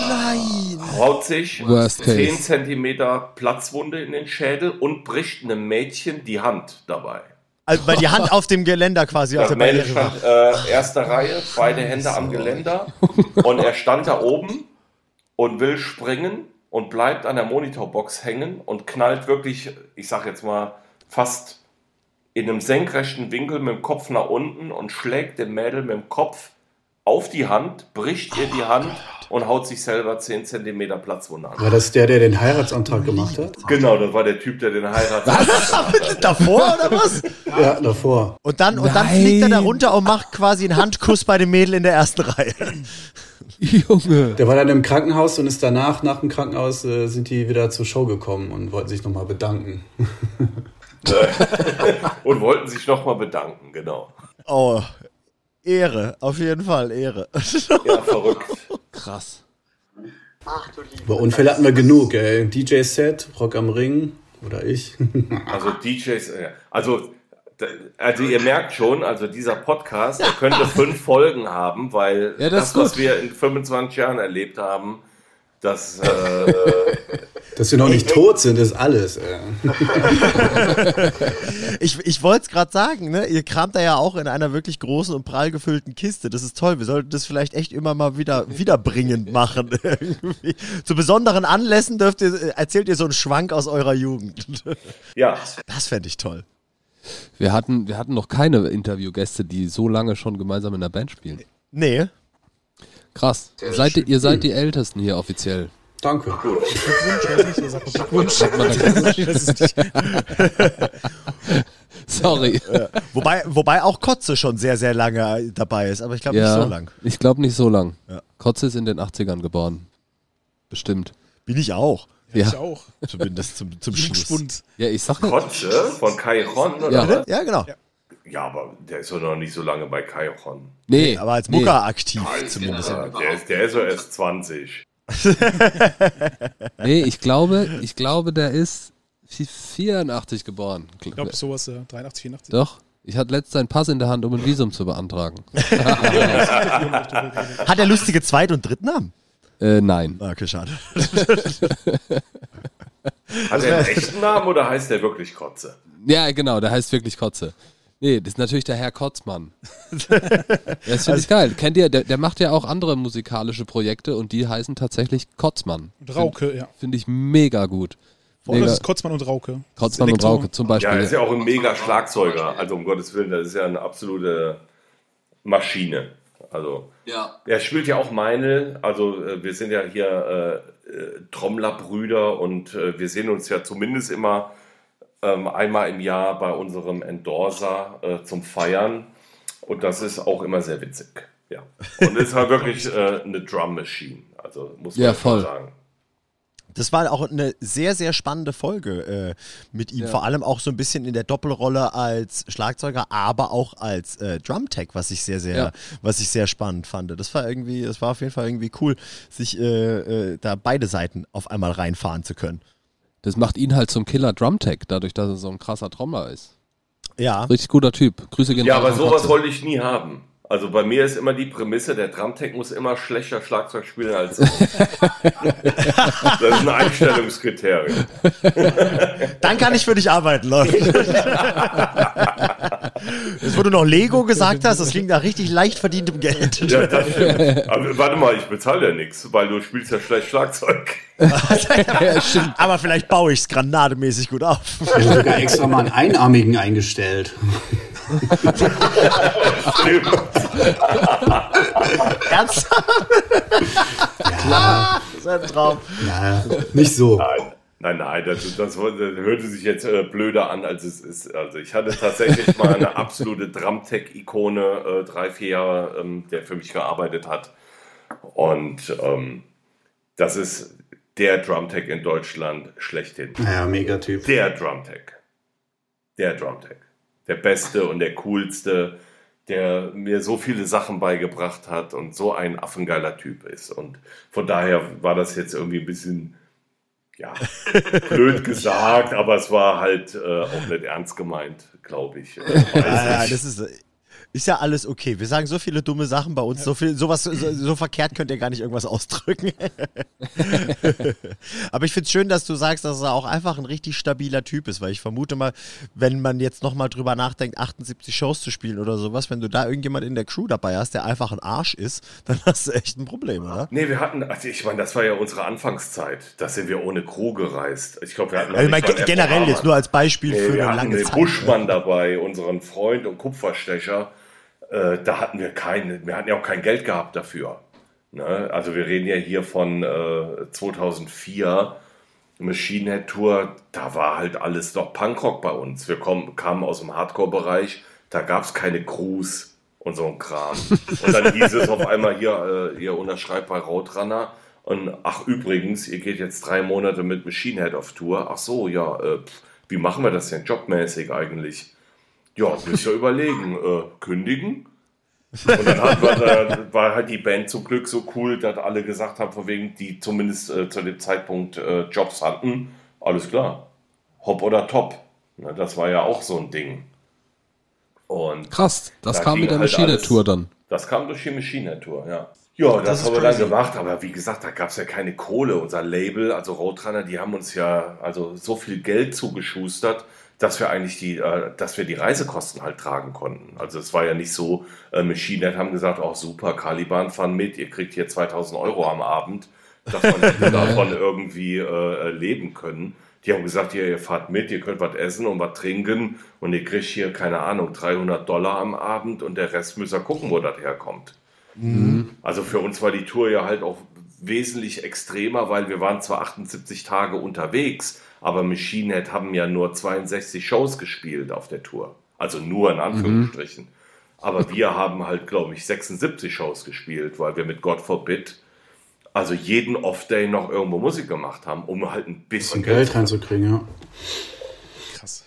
Nein! Haut sich Worst 10 case. Zentimeter Platzwunde in den Schädel und bricht einem Mädchen die Hand dabei. Also, weil die Hand auf dem Geländer quasi auf Das der Mädchen stand äh, erste Reihe, beide Hände am Geländer und er stand da oben und will springen und bleibt an der Monitorbox hängen und knallt wirklich, ich sag jetzt mal, fast in einem senkrechten Winkel mit dem Kopf nach unten und schlägt dem Mädel mit dem Kopf auf die Hand, bricht ihr die Hand und haut sich selber 10 Zentimeter Platzwunde an. War das der, der den Heiratsantrag gemacht hat? Genau, das war der Typ, der den heiratet. war. Davor oder was? Ja, davor. Und dann, und dann Nein. fliegt er da runter und macht quasi einen Handkuss bei dem Mädel in der ersten Reihe. Junge. Der war dann im Krankenhaus und ist danach, nach dem Krankenhaus, äh, sind die wieder zur Show gekommen und wollten sich nochmal bedanken. und wollten sich nochmal bedanken, genau. Oh, Ehre, auf jeden Fall Ehre. Ja, verrückt. Krass. Aber Unfälle hatten wir genug, ey. DJ-Set, Rock am Ring oder ich. Also DJs, äh, also, also ihr merkt schon, also dieser Podcast, der könnte fünf Folgen haben, weil Ja, das das, was wir in 25 Jahren erlebt haben, das, äh, Dass wir noch nicht tot sind, ist alles. Ich, ich wollte es gerade sagen, ne? Ihr kramt da ja auch in einer wirklich großen und prall gefüllten Kiste. Das ist toll. Wir sollten das vielleicht echt immer mal wieder wiederbringend machen. Zu besonderen Anlässen dürft ihr, erzählt ihr so einen Schwank aus eurer Jugend. ja, Das fände ich toll. Wir hatten, wir hatten noch keine Interviewgäste, die so lange schon gemeinsam in der Band spielen. Nee. Krass. Seid ihr, ihr seid die Ältesten hier offiziell. Danke. Glückwunsch, Sorry. Wobei, wobei auch Kotze schon sehr, sehr lange dabei ist, aber ich glaube ja, nicht so lang. Ich glaube nicht so lang. Ja. Kotze ist in den 80ern geboren. Bestimmt. Bin ich auch. Ja. ich auch. Zumindest zum, zum Schluss. Ja, ich sag ja. Kotze von Kairon, oder Ja. Ja, genau. Ja, aber der ist doch noch nicht so lange bei Kairon. Nee. Aber als nee. Mucker aktiv zumindest. Ja, der, ist, der ist so erst 20. Nee, ich glaube, ich glaube, der ist 84 geboren. Ich glaube, sowas, äh, 83, 84. Doch. Ich hatte letzt seinen Pass in der Hand, um ein Visum zu beantragen. Hat er lustige Zweit- und Drittnamen? Äh, nein. Ah, Okay, schade. Hat er einen echten Namen oder heißt der wirklich Kotze? Ja, genau, der heißt wirklich Kotze. Nee, das ist natürlich der Herr Kotzmann. Das finde ich geil. Kennt ihr, der, der macht ja auch andere musikalische Projekte und die heißen tatsächlich Kotzmann. Und Rauke, ja. Finde ich mega gut. Oder Mega. das ist Kotzmann und Rauke. Kotzmann und Rauke zum Ja, Beispiel. er ist ja auch ein mega Schlagzeuger. Also um Gottes Willen, das ist ja eine absolute Maschine. Also Ja. er spielt ja auch Meinl. Also äh, wir sind ja hier äh, äh, Trommlerbrüder und äh, wir sehen uns ja zumindest immer ähm, einmal im Jahr bei unserem Endorser äh, zum Feiern. Und das ist auch immer sehr witzig. Ja. Und es ist halt wirklich äh, eine Drum Machine. Also muss man Ja, voll. sagen. Das war auch eine sehr, sehr spannende Folge äh, mit ihm. Ja. Vor allem auch so ein bisschen in der Doppelrolle als Schlagzeuger, aber auch als äh, Drumtech, was ich sehr, sehr, Ja. was ich sehr spannend fand. Das war irgendwie, das war auf jeden Fall irgendwie cool, sich äh, äh, da beide Seiten auf einmal reinfahren zu können. Das macht ihn halt zum Killer Drumtech, dadurch, dass er so ein krasser Trommler ist. Ja. Richtig guter Typ. Grüße gehen Ja, aber sowas wollte ich nie haben. Also bei mir ist immer die Prämisse, der Drumtech muss immer schlechter Schlagzeug spielen als ich. das ist ein Einstellungskriterium. Dann kann ich für dich arbeiten, Leute. Das, wo du noch Lego gesagt hast, das klingt nach richtig leicht verdientem Geld. Ja, das stimmt. Aber warte mal, ich bezahle ja nichts, weil du spielst ja schlecht Schlagzeug. Aber vielleicht baue ich es granademäßig gut auf. Ich habe sogar extra mal einen Einarmigen eingestellt. Ernsthaft? Ja. Das ist ein Traum. Ja, nicht so. Nein. Nein, nein, das, das, hörte sich jetzt äh, blöder an, als es ist. Also ich hatte tatsächlich mal eine absolute Drumtech-Ikone, äh, drei, vier Jahre, ähm, der für mich gearbeitet hat. Und ähm, das ist der Drumtech in Deutschland schlechthin. Ja, mega Typ. Der Drumtech. Der Drumtech der Beste und der Coolste, der mir so viele Sachen beigebracht hat und so ein affengeiler Typ ist. Und von daher war das jetzt irgendwie ein bisschen, ja, blöd gesagt, aber es war halt äh, auch nicht ernst gemeint, glaube ich. Äh, ja, ja, das ist, ist ja alles okay. Wir sagen so viele dumme Sachen bei uns, so viel, sowas, so, so verkehrt könnt ihr gar nicht irgendwas ausdrücken. Aber ich finde es schön, dass du sagst, dass er auch einfach ein richtig stabiler Typ ist, weil ich vermute mal, wenn man jetzt nochmal drüber nachdenkt, 78 Shows zu spielen oder sowas, wenn du da irgendjemand in der Crew dabei hast, der einfach ein Arsch ist, dann hast du echt ein Problem, oder? Nee, wir hatten, also ich meine, das war ja unsere Anfangszeit. Da sind wir ohne Crew gereist. Ich glaube, wir hatten. Also ich meine, generell jetzt nur als Beispiel nee, für eine lange Zeit. Buschmann ne? dabei, unseren Freund und Kupferstecher äh, da hatten wir keine, wir hatten ja auch kein Geld gehabt dafür. Ne? Also wir reden ja hier von äh, 2004, Machine Head Tour, da war halt alles noch Punkrock bei uns. Wir kommen, kamen aus dem Hardcore-Bereich, da gab es keine Crews und so ein Kram. Und dann hieß es auf einmal hier, äh, ihr unterschreibt bei Roadrunner. Und ach übrigens, ihr geht jetzt drei Monate mit Machine Head auf Tour. Ach so, ja, äh, wie machen wir das denn jobmäßig eigentlich? Ja, müsst ihr überlegen, äh, kündigen. Und dann hat, war, war halt die Band zum Glück so cool, dass alle gesagt haben, von wegen, die zumindest äh, zu dem Zeitpunkt äh, Jobs hatten, alles klar, hopp oder top. Na, das war ja auch so ein Ding. Und Krass, das da kam mit der halt Maschine-Tour dann. Das kam durch die Maschine-Tour, ja. Ja, das, das haben wir dann gemacht, aber wie gesagt, da gab es ja keine Kohle. Unser Label, also Roadrunner, die haben uns ja also so viel Geld zugeschustert, dass wir eigentlich die, äh, dass wir die Reisekosten halt tragen konnten. Also es war ja nicht so, äh, Machinenet haben gesagt, auch oh, super, Caliban fahren mit, ihr kriegt hier 2000 Euro am Abend, dass man davon irgendwie äh, leben können. Die haben gesagt, hier, ihr fahrt mit, ihr könnt was essen und was trinken und ihr kriegt hier, keine Ahnung, 300 Dollar am Abend und der Rest müsst ihr gucken, wo das herkommt. Mhm. Also für uns war die Tour ja halt auch wesentlich extremer, weil wir waren zwar 78 Tage unterwegs, aber Machine Head haben ja nur 62 Shows gespielt auf der Tour. Also nur in Anführungsstrichen. Mhm. Aber wir haben halt, glaube ich, 76 Shows gespielt, weil wir mit God Forbid also jeden Off-Day noch irgendwo Musik gemacht haben, um halt ein bisschen Geld, Geld reinzukriegen, ja. Krass.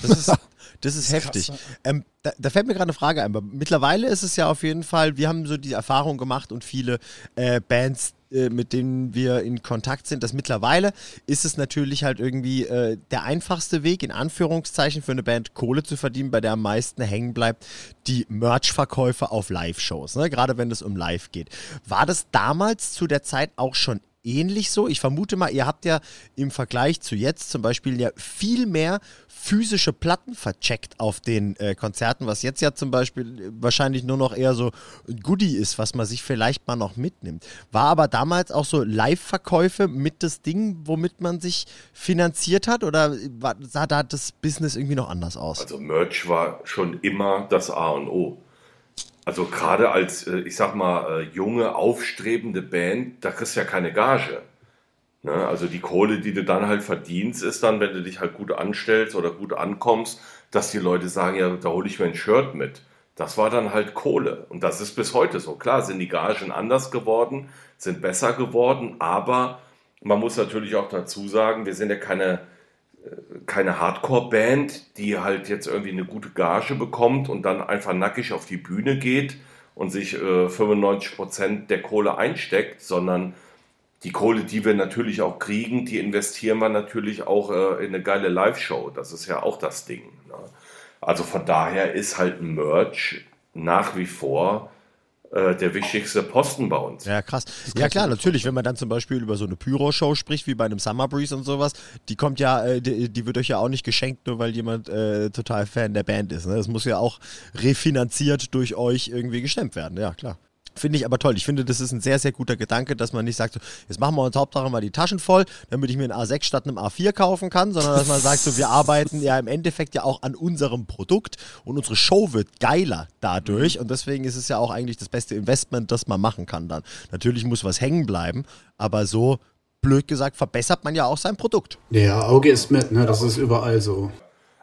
Das ist, das ist heftig. Ähm, da, da, fällt mir gerade eine Frage ein. Mittlerweile ist es ja auf jeden Fall, wir haben so die Erfahrung gemacht und viele äh, Bands, äh, mit denen wir in Kontakt sind, dass mittlerweile ist es natürlich halt irgendwie äh, der einfachste Weg, in Anführungszeichen, für eine Band Kohle zu verdienen, bei der am meisten hängen bleibt, die Merch-Verkäufe auf Live-Shows, ne? gerade wenn es um Live geht. War das damals zu der Zeit auch schon ähnlich so? Ich vermute mal, ihr habt ja im Vergleich zu jetzt zum Beispiel ja viel mehr physische Platten vercheckt auf den äh, Konzerten, was jetzt ja zum Beispiel äh, wahrscheinlich nur noch eher so ein Goodie ist, was man sich vielleicht mal noch mitnimmt. War aber damals auch so Live-Verkäufe mit das Ding, womit man sich finanziert hat oder war, sah da das Business irgendwie noch anders aus? Also Merch war schon immer das A und O. Also gerade als, äh, ich sag mal, äh, junge, aufstrebende Band, da kriegst du ja keine Gage. Ne? Also die Kohle, die du dann halt verdienst, ist dann, wenn du dich halt gut anstellst oder gut ankommst, dass die Leute sagen, ja, da hole ich mir ein Shirt mit. Das war dann halt Kohle. Und das ist bis heute so. Klar sind die Gagen anders geworden, sind besser geworden, aber man muss natürlich auch dazu sagen, wir sind ja keine keine Hardcore-Band, die halt jetzt irgendwie eine gute Gage bekommt und dann einfach nackig auf die Bühne geht und sich äh, 95% der Kohle einsteckt, sondern die Kohle, die wir natürlich auch kriegen, die investieren wir natürlich auch äh, in eine geile Live-Show. Das ist ja auch das Ding. Ne? Also von daher ist halt Merch nach wie vor der wichtigste Posten bei uns. Ja, krass. Ja, klar, natürlich, wenn man dann zum Beispiel über so eine Pyro-Show spricht, wie bei einem Summer Breeze und sowas, die kommt ja, äh, die, die, wird euch ja auch nicht geschenkt, nur weil jemand äh, total Fan der Band ist. Ne? Das muss ja auch refinanziert durch euch irgendwie gestemmt werden, ja, klar. Finde ich aber toll. Ich finde, das ist ein sehr, sehr guter Gedanke, dass man nicht sagt, so, jetzt machen wir uns Hauptsache mal die Taschen voll, damit ich mir einen A6 statt einem A4 kaufen kann, sondern dass man sagt, so, wir arbeiten ja im Endeffekt ja auch an unserem Produkt und unsere Show wird geiler dadurch mhm. und deswegen ist es ja auch eigentlich das beste Investment, das man machen kann dann. Natürlich muss was hängen bleiben, aber so blöd gesagt verbessert man ja auch sein Produkt. Ja, Auge ist mit, ne? Das ist überall so.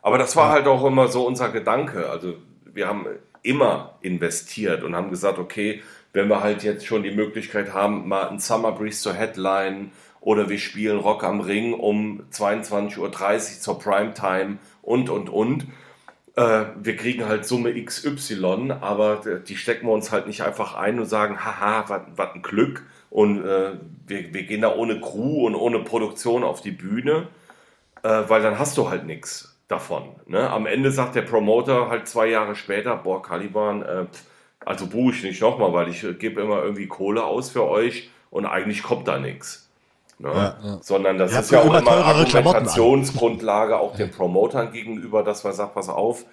Aber das war halt auch immer so unser Gedanke. Also wir haben immer investiert und haben gesagt, okay, wenn wir halt jetzt schon die Möglichkeit haben, mal ein Summer Breeze zur Headline oder wir spielen Rock am Ring um 22.30 Uhr zur Primetime und, und, und. Äh, wir kriegen halt Summe XY, aber die stecken wir uns halt nicht einfach ein und sagen, haha, was ein Glück. Und äh, wir, wir gehen da ohne Crew und ohne Produktion auf die Bühne, äh, weil dann hast du halt nichts davon. Ne? Am Ende sagt der Promoter halt zwei Jahre später, boah, Caliban, äh, also buche ich nicht nochmal, weil ich äh, gebe immer irgendwie Kohle aus für euch und eigentlich kommt da nichts. Ne? Ja, ja. Sondern das ja, ist ja auch immer Argumentationsgrundlage auch den Promotern gegenüber, dass man sagt, pass auf,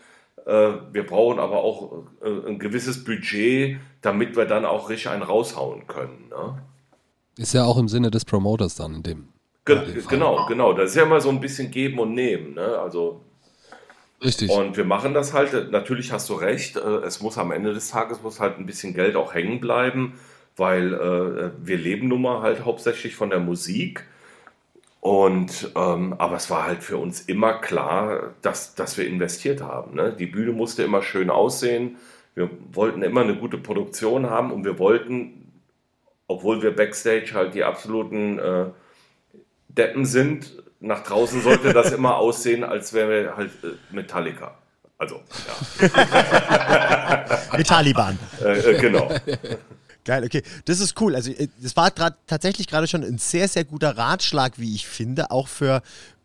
äh, wir brauchen aber auch äh, ein gewisses Budget, damit wir dann auch richtig einen raushauen können. Ne? Ist ja auch im Sinne des Promoters dann in dem. Ge genau, genau. Das ist ja immer so ein bisschen geben und nehmen. Ne? Also Richtig. Und wir machen das halt, natürlich hast du recht, äh, es muss am Ende des Tages muss halt ein bisschen Geld auch hängen bleiben, weil äh, wir leben nun mal halt hauptsächlich von der Musik. Und ähm, aber es war halt für uns immer klar, dass, dass wir investiert haben. Ne? Die Bühne musste immer schön aussehen. Wir wollten immer eine gute Produktion haben und wir wollten, obwohl wir Backstage halt die absoluten äh, Deppen sind, nach draußen sollte das immer aussehen, als wären wir halt äh, Metallica. Also, ja. Mit Taliban. Äh, äh, genau. Geil, okay. Das ist cool. Also, äh, das war tatsächlich gerade schon ein sehr, sehr guter Ratschlag, wie ich finde, auch für,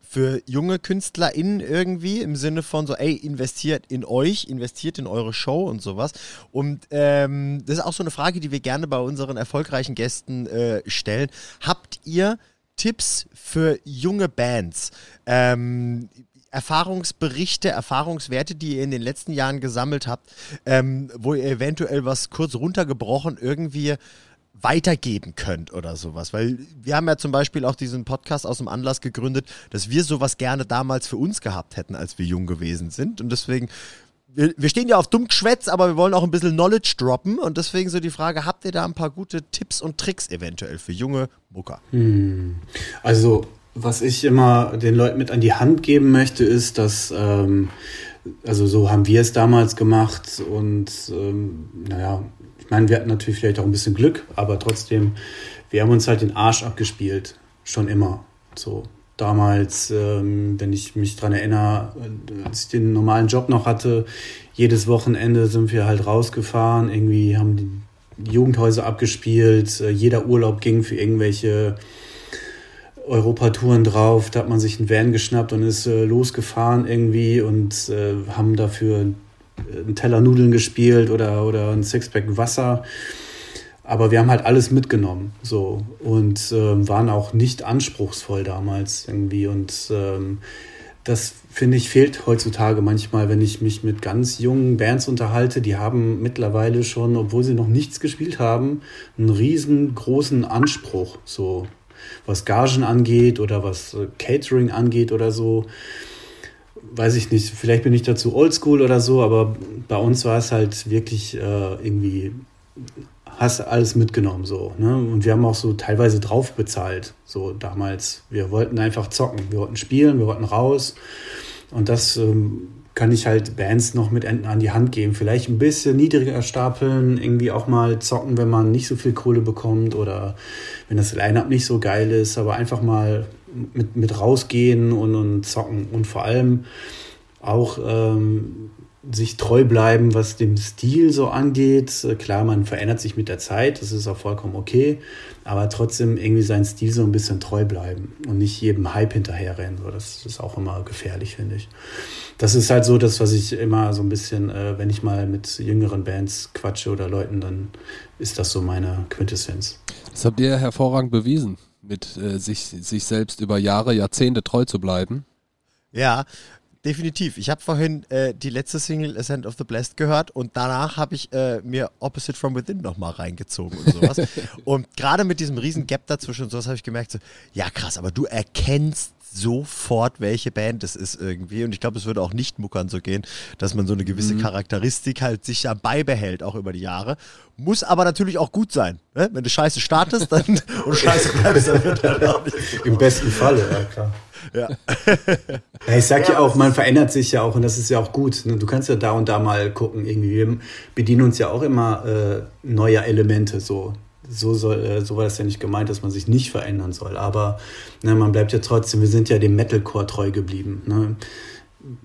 für junge KünstlerInnen irgendwie im Sinne von so, ey, investiert in euch, investiert in eure Show und sowas. Und ähm, das ist auch so eine Frage, die wir gerne bei unseren erfolgreichen Gästen äh, stellen. Habt ihr Tipps für junge Bands. Ähm, Erfahrungsberichte, Erfahrungswerte, die ihr in den letzten Jahren gesammelt habt, ähm, wo ihr eventuell was kurz runtergebrochen irgendwie weitergeben könnt oder sowas. Weil wir haben ja zum Beispiel auch diesen Podcast aus dem Anlass gegründet, dass wir sowas gerne damals für uns gehabt hätten, als wir jung gewesen sind. Und deswegen wir, stehen ja auf Dummgeschwätz, aber wir wollen auch ein bisschen Knowledge droppen. Und deswegen so die Frage, habt ihr da ein paar gute Tipps und Tricks eventuell für junge Mucker? Hm. Also, was ich immer den Leuten mit an die Hand geben möchte, ist, dass, ähm, also so haben wir es damals gemacht und ähm, naja, ich meine, wir hatten natürlich vielleicht auch ein bisschen Glück, aber trotzdem, wir haben uns halt den Arsch abgespielt. Schon immer. So damals, ähm, wenn ich mich dran erinnere, als ich den normalen Job noch hatte, jedes Wochenende sind wir halt rausgefahren, irgendwie haben die Jugendhäuser abgespielt, äh, jeder Urlaub ging für irgendwelche Europatouren drauf, da hat man sich einen Van geschnappt und ist äh, losgefahren irgendwie und äh, haben dafür einen Teller Nudeln gespielt oder, oder ein Sixpack Wasser. Aber wir haben halt alles mitgenommen, so und äh, waren auch nicht anspruchsvoll damals irgendwie. Und ähm, das finde ich fehlt heutzutage manchmal, wenn ich mich mit ganz jungen Bands unterhalte. Die haben mittlerweile schon, obwohl sie noch nichts gespielt haben, einen riesengroßen Anspruch, so was Gagen angeht oder was äh, Catering angeht oder so weiß ich nicht, vielleicht bin ich dazu oldschool oder so, aber bei uns war es halt wirklich äh, irgendwie hast alles mitgenommen so. Ne? Und wir haben auch so teilweise drauf bezahlt, so damals. Wir wollten einfach zocken, wir wollten spielen, wir wollten raus. Und das ähm, kann ich halt Bands noch mit an die Hand geben. Vielleicht ein bisschen niedriger stapeln, irgendwie auch mal zocken, wenn man nicht so viel Kohle bekommt oder wenn das Line-Up nicht so geil ist, aber einfach mal mit, mit rausgehen und, und zocken. Und vor allem auch ähm, sich treu bleiben, was dem Stil so angeht. Klar, man verändert sich mit der Zeit, das ist auch vollkommen okay, aber trotzdem irgendwie seinen Stil so ein bisschen treu bleiben und nicht jedem Hype hinterherrennen. So, das ist auch immer gefährlich, finde ich. Das ist halt so das, was ich immer so ein bisschen, äh, wenn ich mal mit jüngeren Bands quatsche oder Leuten, dann ist das so meine Quintessenz. Das habt ihr hervorragend bewiesen, mit äh, sich, sich selbst über Jahre, Jahrzehnte treu zu bleiben. Ja, definitiv. Ich habe vorhin äh, die letzte Single Ascent of the Blessed gehört und danach habe ich äh, mir Opposite from Within nochmal reingezogen und sowas. und gerade mit diesem riesen Gap dazwischen und sowas habe ich gemerkt, so, ja krass, aber du erkennst sofort, welche Band es ist irgendwie. Und ich glaube, es würde auch nicht Muckern so gehen, dass man so eine gewisse mhm. Charakteristik halt sich ja beibehält, auch über die Jahre. Muss aber natürlich auch gut sein. Ne? Wenn du scheiße startest dann, und scheiße bleibst, dann wird halt auch nicht Im besten Falle, ja klar. Ja. ich sag ja, ja auch, man verändert sich ja auch und das ist ja auch gut. Ne? Du kannst ja da und da mal gucken, irgendwie. Wir bedienen uns ja auch immer äh, neuer Elemente so. So, soll, äh, so war das ja nicht gemeint, dass man sich nicht verändern soll. Aber ne, man bleibt ja trotzdem, wir sind ja dem Metalcore treu geblieben. Ne?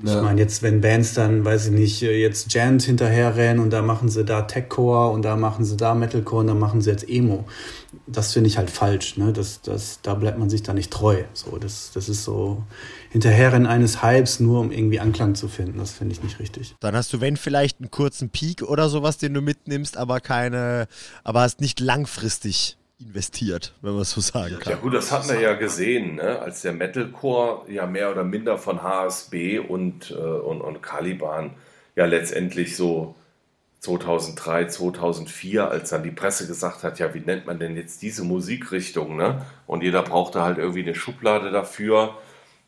Ja. Ich meine, jetzt, wenn Bands dann, weiß ich nicht, jetzt Jant hinterherrennen und da machen sie da Techcore und da machen sie da Metalcore und da machen sie jetzt Emo. Das finde ich halt falsch, ne? Das, das, da bleibt man sich da nicht treu. So, das, das ist so Hinterherrennen eines Hypes, nur um irgendwie Anklang zu finden. Das finde ich nicht richtig. Dann hast du, wenn vielleicht einen kurzen Peak oder sowas, den du mitnimmst, aber keine, aber hast nicht langfristig investiert, wenn man es so sagen kann. Ja gut, das hatten wir ja gesehen, ne? als der Metalcore ja mehr oder minder von HSB und, äh, und, und Caliban ja letztendlich so 2003, 2004, als dann die Presse gesagt hat, ja, wie nennt man denn jetzt diese Musikrichtung, ne? Und jeder brauchte halt irgendwie eine Schublade dafür.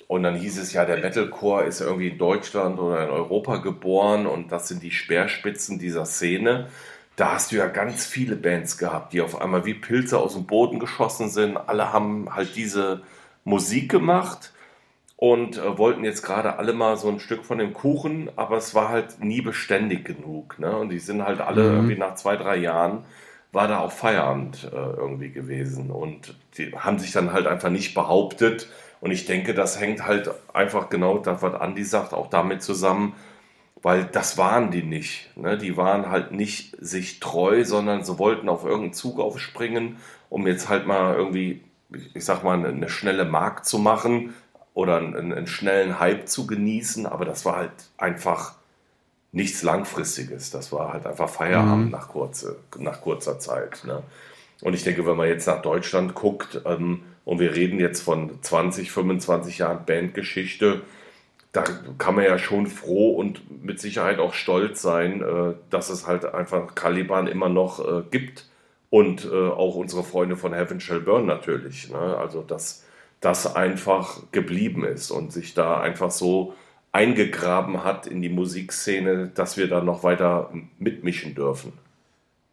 Und dann hieß es ja, der Metalcore ist irgendwie in Deutschland oder in Europa geboren und das sind die Speerspitzen dieser Szene da hast du ja ganz viele Bands gehabt, die auf einmal wie Pilze aus dem Boden geschossen sind. Alle haben halt diese Musik gemacht und äh, wollten jetzt gerade alle mal so ein Stück von dem Kuchen, aber es war halt nie beständig genug. Ne? Und die sind halt alle mhm. irgendwie nach zwei, drei Jahren war da auch Feierabend äh, irgendwie gewesen und die haben sich dann halt einfach nicht behauptet. Und ich denke, das hängt halt einfach genau das, was Andi sagt, auch damit zusammen, weil das waren die nicht. Ne? Die waren halt nicht sich treu, sondern sie wollten auf irgendeinen Zug aufspringen, um jetzt halt mal irgendwie, ich sag mal, eine schnelle Mark zu machen oder einen, einen schnellen Hype zu genießen, aber das war halt einfach nichts Langfristiges. Das war halt einfach Feierabend mhm. nach, kurze, nach kurzer Zeit. Ne? Und ich denke, wenn man jetzt nach Deutschland guckt, ähm, und wir reden jetzt von 20, 25 Jahren Bandgeschichte, da kann man ja schon froh und mit Sicherheit auch stolz sein, äh, dass es halt einfach Caliban immer noch äh, gibt und äh, auch unsere Freunde von Heaven Shall Burn natürlich. Ne? Also, dass das einfach geblieben ist und sich da einfach so eingegraben hat in die Musikszene, dass wir da noch weiter mitmischen dürfen.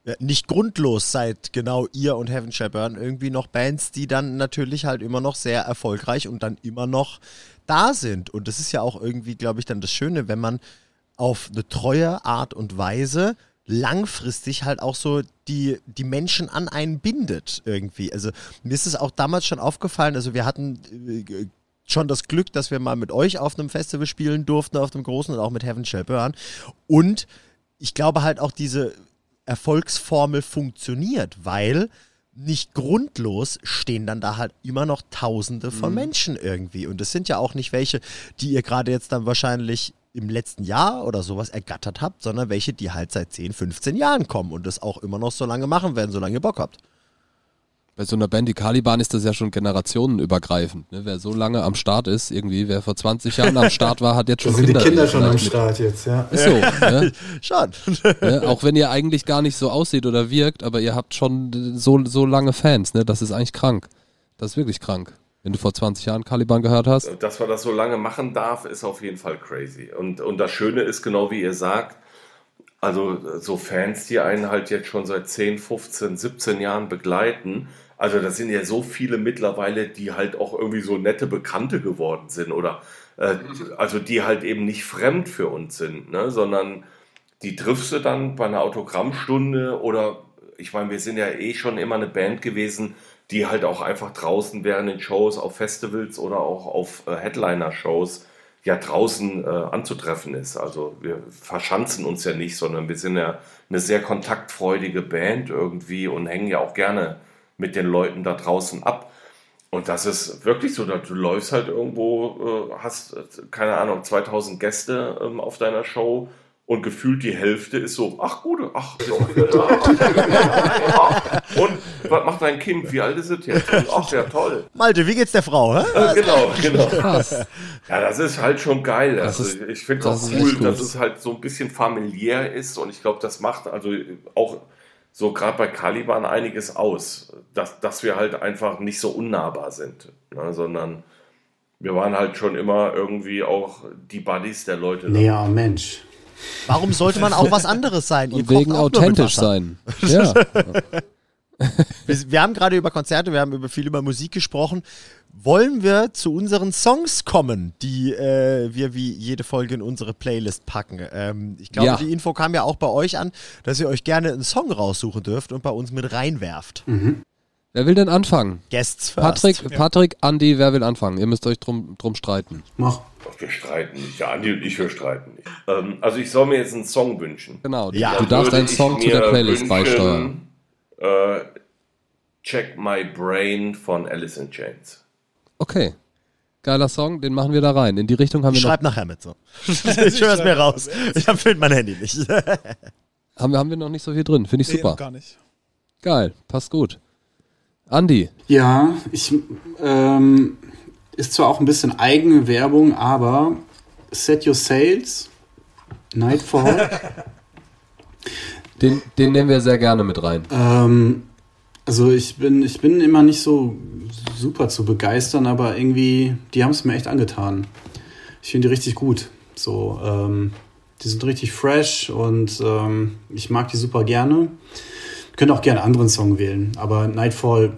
Ja, nicht grundlos seid genau ihr und Heaven Shall Burn irgendwie noch Bands, die dann natürlich halt immer noch sehr erfolgreich und dann immer noch da sind. Und das ist ja auch irgendwie, glaube ich, dann das Schöne, wenn man auf eine treue Art und Weise langfristig halt auch so die, die Menschen an einen bindet irgendwie. Also mir ist es auch damals schon aufgefallen, also wir hatten äh, schon das Glück, dass wir mal mit euch auf einem Festival spielen durften, auf dem großen und auch mit Heaven Shall Burn. Und ich glaube halt auch diese Erfolgsformel funktioniert, weil nicht grundlos stehen dann da halt immer noch Tausende von mhm. Menschen irgendwie. Und das sind ja auch nicht welche, die ihr gerade jetzt dann wahrscheinlich im letzten Jahr oder sowas ergattert habt, sondern welche, die halt seit 10, 15 Jahren kommen und das auch immer noch so lange machen werden, solange ihr Bock habt bei so einer Band wie Caliban ist das ja schon generationenübergreifend. Ne? Wer so lange am Start ist, irgendwie, wer vor 20 Jahren am Start war, hat jetzt schon da sind Kinder. die Kinder schon am Start jetzt, ja. Ist so. Ne? schon. Ne? Auch wenn ihr eigentlich gar nicht so aussieht oder wirkt, aber ihr habt schon so, so lange Fans, ne? Das ist eigentlich krank. Das ist wirklich krank. Wenn du vor 20 Jahren Caliban gehört hast. Dass man das so lange machen darf, ist auf jeden Fall crazy. Und, und das Schöne ist, genau wie ihr sagt, also so Fans, die einen halt jetzt schon seit 10, 15, 17 Jahren begleiten, also das sind ja so viele mittlerweile, die halt auch irgendwie so nette Bekannte geworden sind oder äh, also die halt eben nicht fremd für uns sind, ne? sondern die triffst du dann bei einer Autogrammstunde oder ich meine, wir sind ja eh schon immer eine Band gewesen, die halt auch einfach draußen während den Shows auf Festivals oder auch auf äh, Headliner-Shows ja draußen äh, anzutreffen ist. Also wir verschanzen uns ja nicht, sondern wir sind ja eine sehr kontaktfreudige Band irgendwie und hängen ja auch gerne mit den Leuten da draußen ab. Und das ist wirklich so, du läufst halt irgendwo, äh, hast, keine Ahnung, 2000 Gäste ähm, auf deiner Show und gefühlt die Hälfte ist so, ach gut, ach, so, und was macht dein Kind? Wie alt ist es jetzt? ach, ja, toll. Malte, wie geht's der Frau? Hä? Äh, genau, genau. Ja, das ist halt schon geil. Also, ist- ich finde es das auch ist cool, dass es halt so ein bisschen familiär ist und ich glaube, das macht also auch so gerade bei Caliban einiges aus, dass, dass wir halt einfach nicht so unnahbar sind, ne, sondern wir waren halt schon immer irgendwie auch die Buddies der Leute. Ja, Mensch. Warum sollte man auch was anderes sein? Ihr Und wegen authentisch sein. Ja. Wir, wir haben gerade über Konzerte, wir haben über viel über Musik gesprochen. Wollen wir zu unseren Songs kommen, die äh, wir wie jede Folge in unsere Playlist packen? Ähm, ich glaube, Ja. die Info kam ja auch bei euch an, dass ihr euch gerne einen Song raussuchen dürft und bei uns mit reinwerft. Wer will denn anfangen? Guests first. Patrick, Patrick, Andi, wer will anfangen? Ihr müsst euch drum, drum streiten. Mach. Doch, wir streiten nicht. Ja, Andi und ich, wir streiten nicht. Ähm, also ich soll mir jetzt einen Song wünschen. Genau, Ja. du darfst einen Song zu der Playlist wünschen, beisteuern. Äh, Check My Brain von Alice in Chains. Okay. Geiler Song, den machen wir da rein. In die Richtung haben wir noch, schreibe nachher mit so. ich höre es mir raus. Ich habe mein Handy nicht. haben wir, haben wir noch nicht so viel drin. Finde ich Nee, super. noch gar nicht. Geil, passt gut. Andi, Ja, ich ähm, ist zwar auch ein bisschen eigene Werbung, aber Set Your Sails, Nightfall. den, den nehmen wir sehr gerne mit rein. ähm, also ich bin, ich bin immer nicht so super zu begeistern, aber irgendwie, die haben es mir echt angetan. Ich finde die richtig gut. So, ähm, die sind richtig fresh und ähm, ich mag die super gerne. Ich könnte auch gerne einen anderen Song wählen, aber Nightfall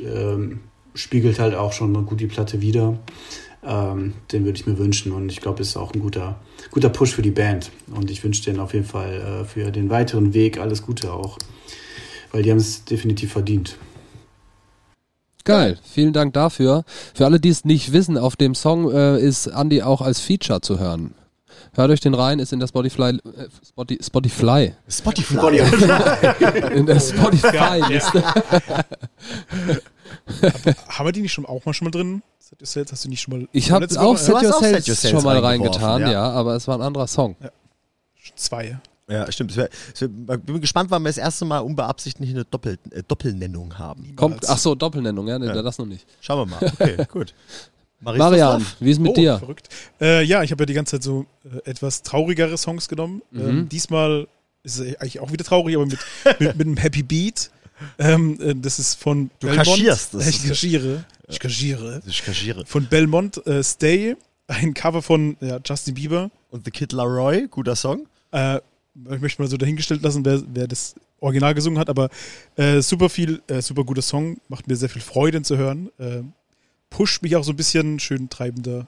ähm, spiegelt halt auch schon gut die Platte wieder. Ähm, den würde ich mir wünschen und ich glaube, ist auch ein guter, guter Push für die Band. Und ich wünsche denen auf jeden Fall äh, für den weiteren Weg alles Gute auch, weil die haben es definitiv verdient. Geil, vielen Dank dafür. Für alle, die es nicht wissen, auf dem Song äh, ist Andi auch als Feature zu hören. Hört euch den rein, ist in der Spotify, äh, Spotify, Spotify Spotify. in der Spotify-Liste. Haben wir die nicht schon auch mal schon mal drin? Set Yourself, hast du nicht schon mal. Ich habe auch Set Set Sails Your Sails schon mal reingetan, ja. ja. aber es war ein anderer Song. äh, zwei. Ja, stimmt. Ich bin gespannt, wann wir das erste Mal unbeabsichtigt eine Doppel, äh, Doppelnennung haben. Kommt, ach so, Doppelnennung, ja, nee, das noch nicht. Schauen wir mal. Okay, gut. Marian, wie ist mit oh, dir? verrückt. Äh, ja, ich habe ja die ganze Zeit so äh, etwas traurigere Songs genommen. Mhm. Ähm, diesmal ist es eigentlich auch wieder traurig, aber mit, mit, mit einem Happy Beat. Ähm, äh, das ist von Du kaschierst das. Ich kaschiere. Ich kaschiere. Ich kaschiere. Von Belmont äh, Stay. Ein Cover von ja, Justin Bieber. Und The Kid Laroi, guter Song. Äh, ich möchte mal so dahingestellt lassen, wer, wer das Original gesungen hat, aber äh, super viel, äh, super guter Song, macht mir sehr viel Freude ihn zu hören. Äh, pusht mich auch so ein bisschen, schön treibender,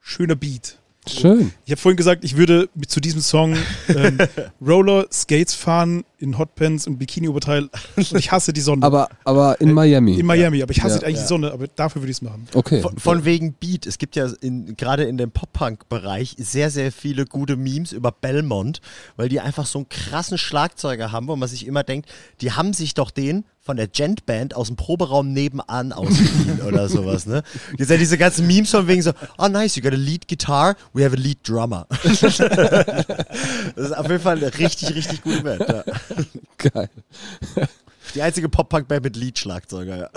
schöner Beat. Schön. Ich habe vorhin gesagt, ich würde mit zu diesem Song ähm, Roller Skates fahren in Hotpants und Bikini-Oberteil und ich hasse die Sonne. Aber, aber in Miami. in Miami, aber ich hasse Ja. eigentlich die Sonne, aber dafür würde ich es machen. Okay. Von, von wegen Beat. Es gibt ja in, gerade in dem Pop-Punk-Bereich sehr, sehr viele gute Memes über Belmont, weil die einfach so einen krassen Schlagzeuger haben, wo man sich immer denkt, die haben sich doch den von der Gent-Band aus dem Proberaum nebenan ausgeliehen oder sowas, ne? Jetzt ja diese ganzen Memes von wegen so, oh nice, you got a lead guitar, we have a lead drummer. das ist auf jeden Fall eine richtig, richtig gute Band. Ja. Geil. Die einzige Pop-Punk-Band mit Lead-Schlagzeuger, ja.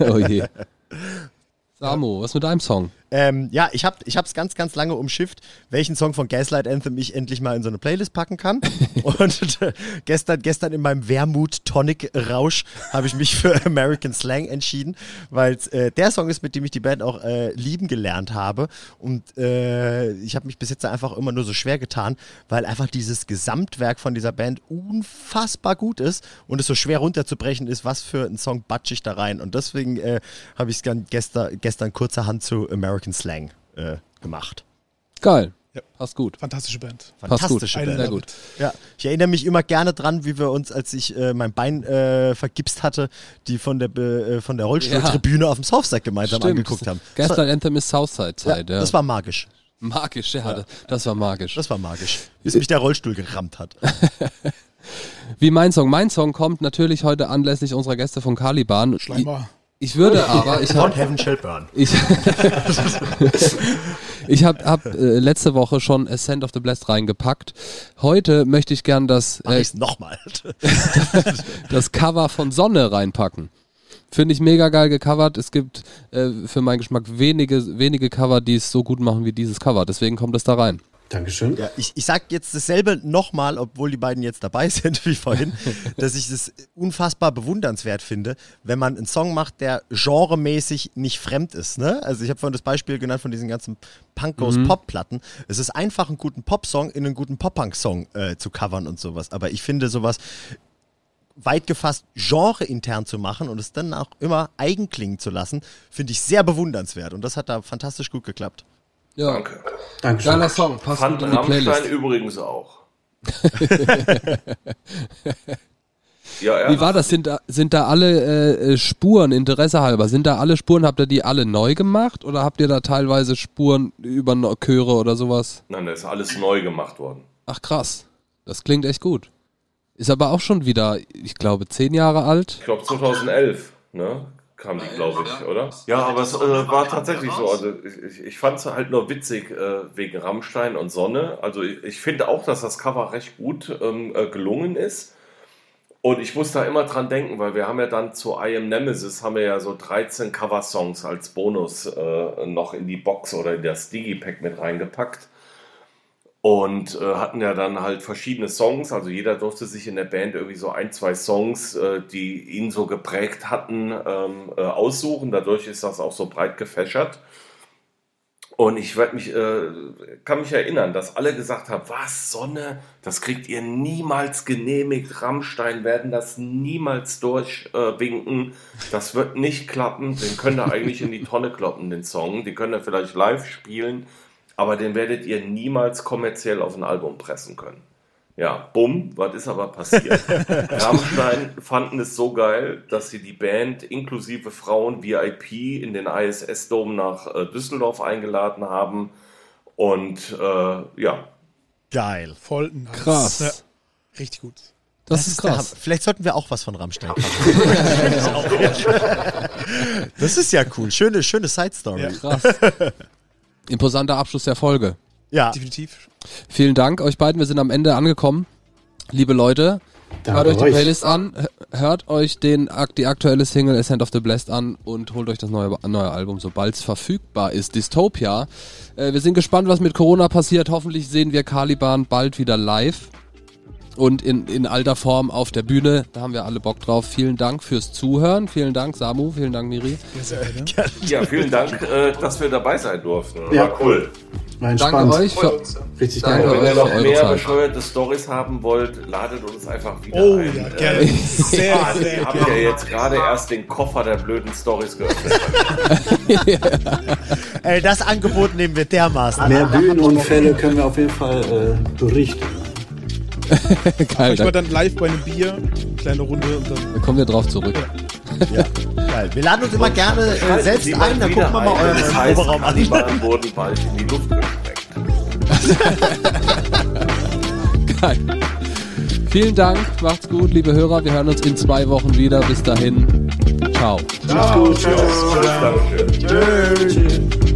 Oh je. Samo, was mit deinem Song? Ähm, ja, ich habe es ganz, ganz lange umschifft, welchen Song von Gaslight Anthem ich endlich mal in so eine Playlist packen kann. Und äh, gestern, gestern in meinem Wermut-Tonic-Rausch habe ich mich für American Slang entschieden, weil äh, der Song ist, mit dem ich die Band auch äh, lieben gelernt habe. Und äh, ich habe mich bis jetzt einfach immer nur so schwer getan, weil einfach dieses Gesamtwerk von dieser Band unfassbar gut ist und es so schwer runterzubrechen ist, was für ein Song batsch ich da rein. Und deswegen äh, habe ich es gestern, gestern kurzerhand zu American Slang äh, gemacht. Geil. Ja. Passt gut. Fantastische Band. Fantastische Band. Sehr gut. Ja, ich erinnere mich immer gerne dran, wie wir uns, als ich äh, mein Bein äh, vergipst hatte, die von der, äh, von der Rollstuhltribüne auf dem Southside gemeinsam angeguckt haben. Das war, Gaslight Anthem ist ja, Southside-Zeit, ja. das war magisch. Magisch, ja, das- das war magisch. Das war magisch. Bis mich der Rollstuhl gerammt hat. Wie mein Song. Mein Song kommt natürlich heute anlässlich unserer Gäste von Caliban. Schleimer. Ich würde aber, ich habe Heaven Shall Burn. ich, ich hab, hab äh, letzte Woche schon Ascent of the Blessed reingepackt. Heute möchte ich gern das, äh, nochmal. das Cover von Sonne reinpacken. Finde ich mega geil gecovert. Es gibt äh, für meinen Geschmack wenige, wenige Cover, die es so gut machen wie dieses Cover. Deswegen kommt es da rein. Dankeschön. Ja, ich, ich sag jetzt dasselbe nochmal, obwohl die beiden jetzt dabei sind wie vorhin, dass ich es unfassbar bewundernswert finde, wenn man einen Song macht, der genremäßig nicht fremd ist. Ne? Also ich habe vorhin das Beispiel genannt von diesen ganzen Punk-Goes-Pop-Platten. Es ist einfach, einen guten Pop-Song in einen guten Pop-Punk-Song äh, zu covern und sowas. Aber ich finde sowas weit gefasst genreintern zu machen und es dann auch immer eigen klingen zu lassen, finde ich sehr bewundernswert. Und das hat da fantastisch gut geklappt. Ja, Danke. Dankeschön. geiler Song. Passt Fand gut in die Rammstein Playlist. übrigens auch. ja, ja. Wie war das? Sind da, sind da alle äh, äh, Spuren, Interesse halber, sind da alle Spuren, habt ihr die alle neu gemacht oder habt ihr da teilweise Spuren über Chöre oder sowas? Nein, da ist alles neu gemacht worden. Ach krass, das klingt echt gut. Ist aber auch schon wieder, ich glaube, zehn Jahre alt. Ich glaube 2011, ne? Kam die, glaube ich, oder? Ja, aber es äh, war tatsächlich so. Also ich, ich, ich fand es halt nur witzig äh, wegen Rammstein und Sonne. Also ich, ich finde auch, dass das Cover recht gut ähm, äh, gelungen ist. Und ich muss da immer dran denken, weil wir haben ja dann zu I Am Nemesis haben wir ja so 13 Cover-Songs als Bonus äh, noch in die Box oder in das Digipack mit reingepackt. Und äh, hatten ja dann halt verschiedene Songs, also jeder durfte sich in der Band irgendwie so ein, zwei Songs, äh, die ihn so geprägt hatten, ähm, äh, aussuchen. Dadurch ist das auch so breit gefächert. Und ich werd mich, äh, kann mich erinnern, dass alle gesagt haben, was, Sonne, das kriegt ihr niemals genehmigt, Rammstein werden das niemals durchwinken, das wird nicht klappen, den könnt ihr eigentlich in die Tonne kloppen, den Song, den könnt ihr vielleicht live spielen, aber den werdet ihr niemals kommerziell auf ein Album pressen können. Ja, bumm, was ist aber passiert? Rammstein fanden es so geil, dass sie die Band inklusive Frauen VIP in den ISS-Dom nach äh, Düsseldorf eingeladen haben. Und äh, ja, Geil. Voll. Krass. Ja, richtig gut. Das, ist der krass. Hammer. Vielleicht sollten wir auch was von Rammstein machen. das ist ja cool. Schöne, schöne Side-Story. Ja. Krass. Imposanter Abschluss der Folge. Ja. Definitiv. Vielen Dank euch beiden. Wir sind am Ende angekommen. Liebe Leute, Danke hört euch die euch. Playlist an, hört euch den, die aktuelle Single Ascent of the Blessed an und holt euch das neue, neue Album, sobald es verfügbar ist. Dystopia. Äh, wir sind gespannt, was mit Corona passiert. Hoffentlich sehen wir Caliban bald wieder live und in, in alter Form auf der Bühne. Da haben wir alle Bock drauf. Vielen Dank fürs Zuhören. Vielen Dank, Samu. Vielen Dank, Miri. Ja, sehr ja vielen Dank, äh, dass wir dabei sein durften. War Ja. cool. War Danke entspannt. euch. Für, Richtig Danke geil. Wenn ihr noch mehr Zeit. bescheuerte Stories haben wollt, ladet uns einfach wieder Oh ein. ja, Äh, gerne. Sehr, Also, sehr ihr habt ja jetzt gerade erst den Koffer der blöden Stories geöffnet. Ey, das Angebot nehmen wir dermaßen an. Mehr Bühnenunfälle können wir auf jeden Fall äh, berichten. geil, Manchmal da, dann live bei einem Bier, kleine Runde und dann. da kommen wir drauf zurück. Ja, geil. Wir laden uns immer gerne äh, selbst Sie ein, dann gucken wir mal euren Das heißt, Proberaum an. Cannibalen wurden bald in die Luft gesprengt. Geil. Vielen Dank, macht's gut, liebe Hörer. Wir hören uns in zwei Wochen wieder. Bis dahin, ciao. Macht's gut. Tschüss. Dankeschön. Tschüss.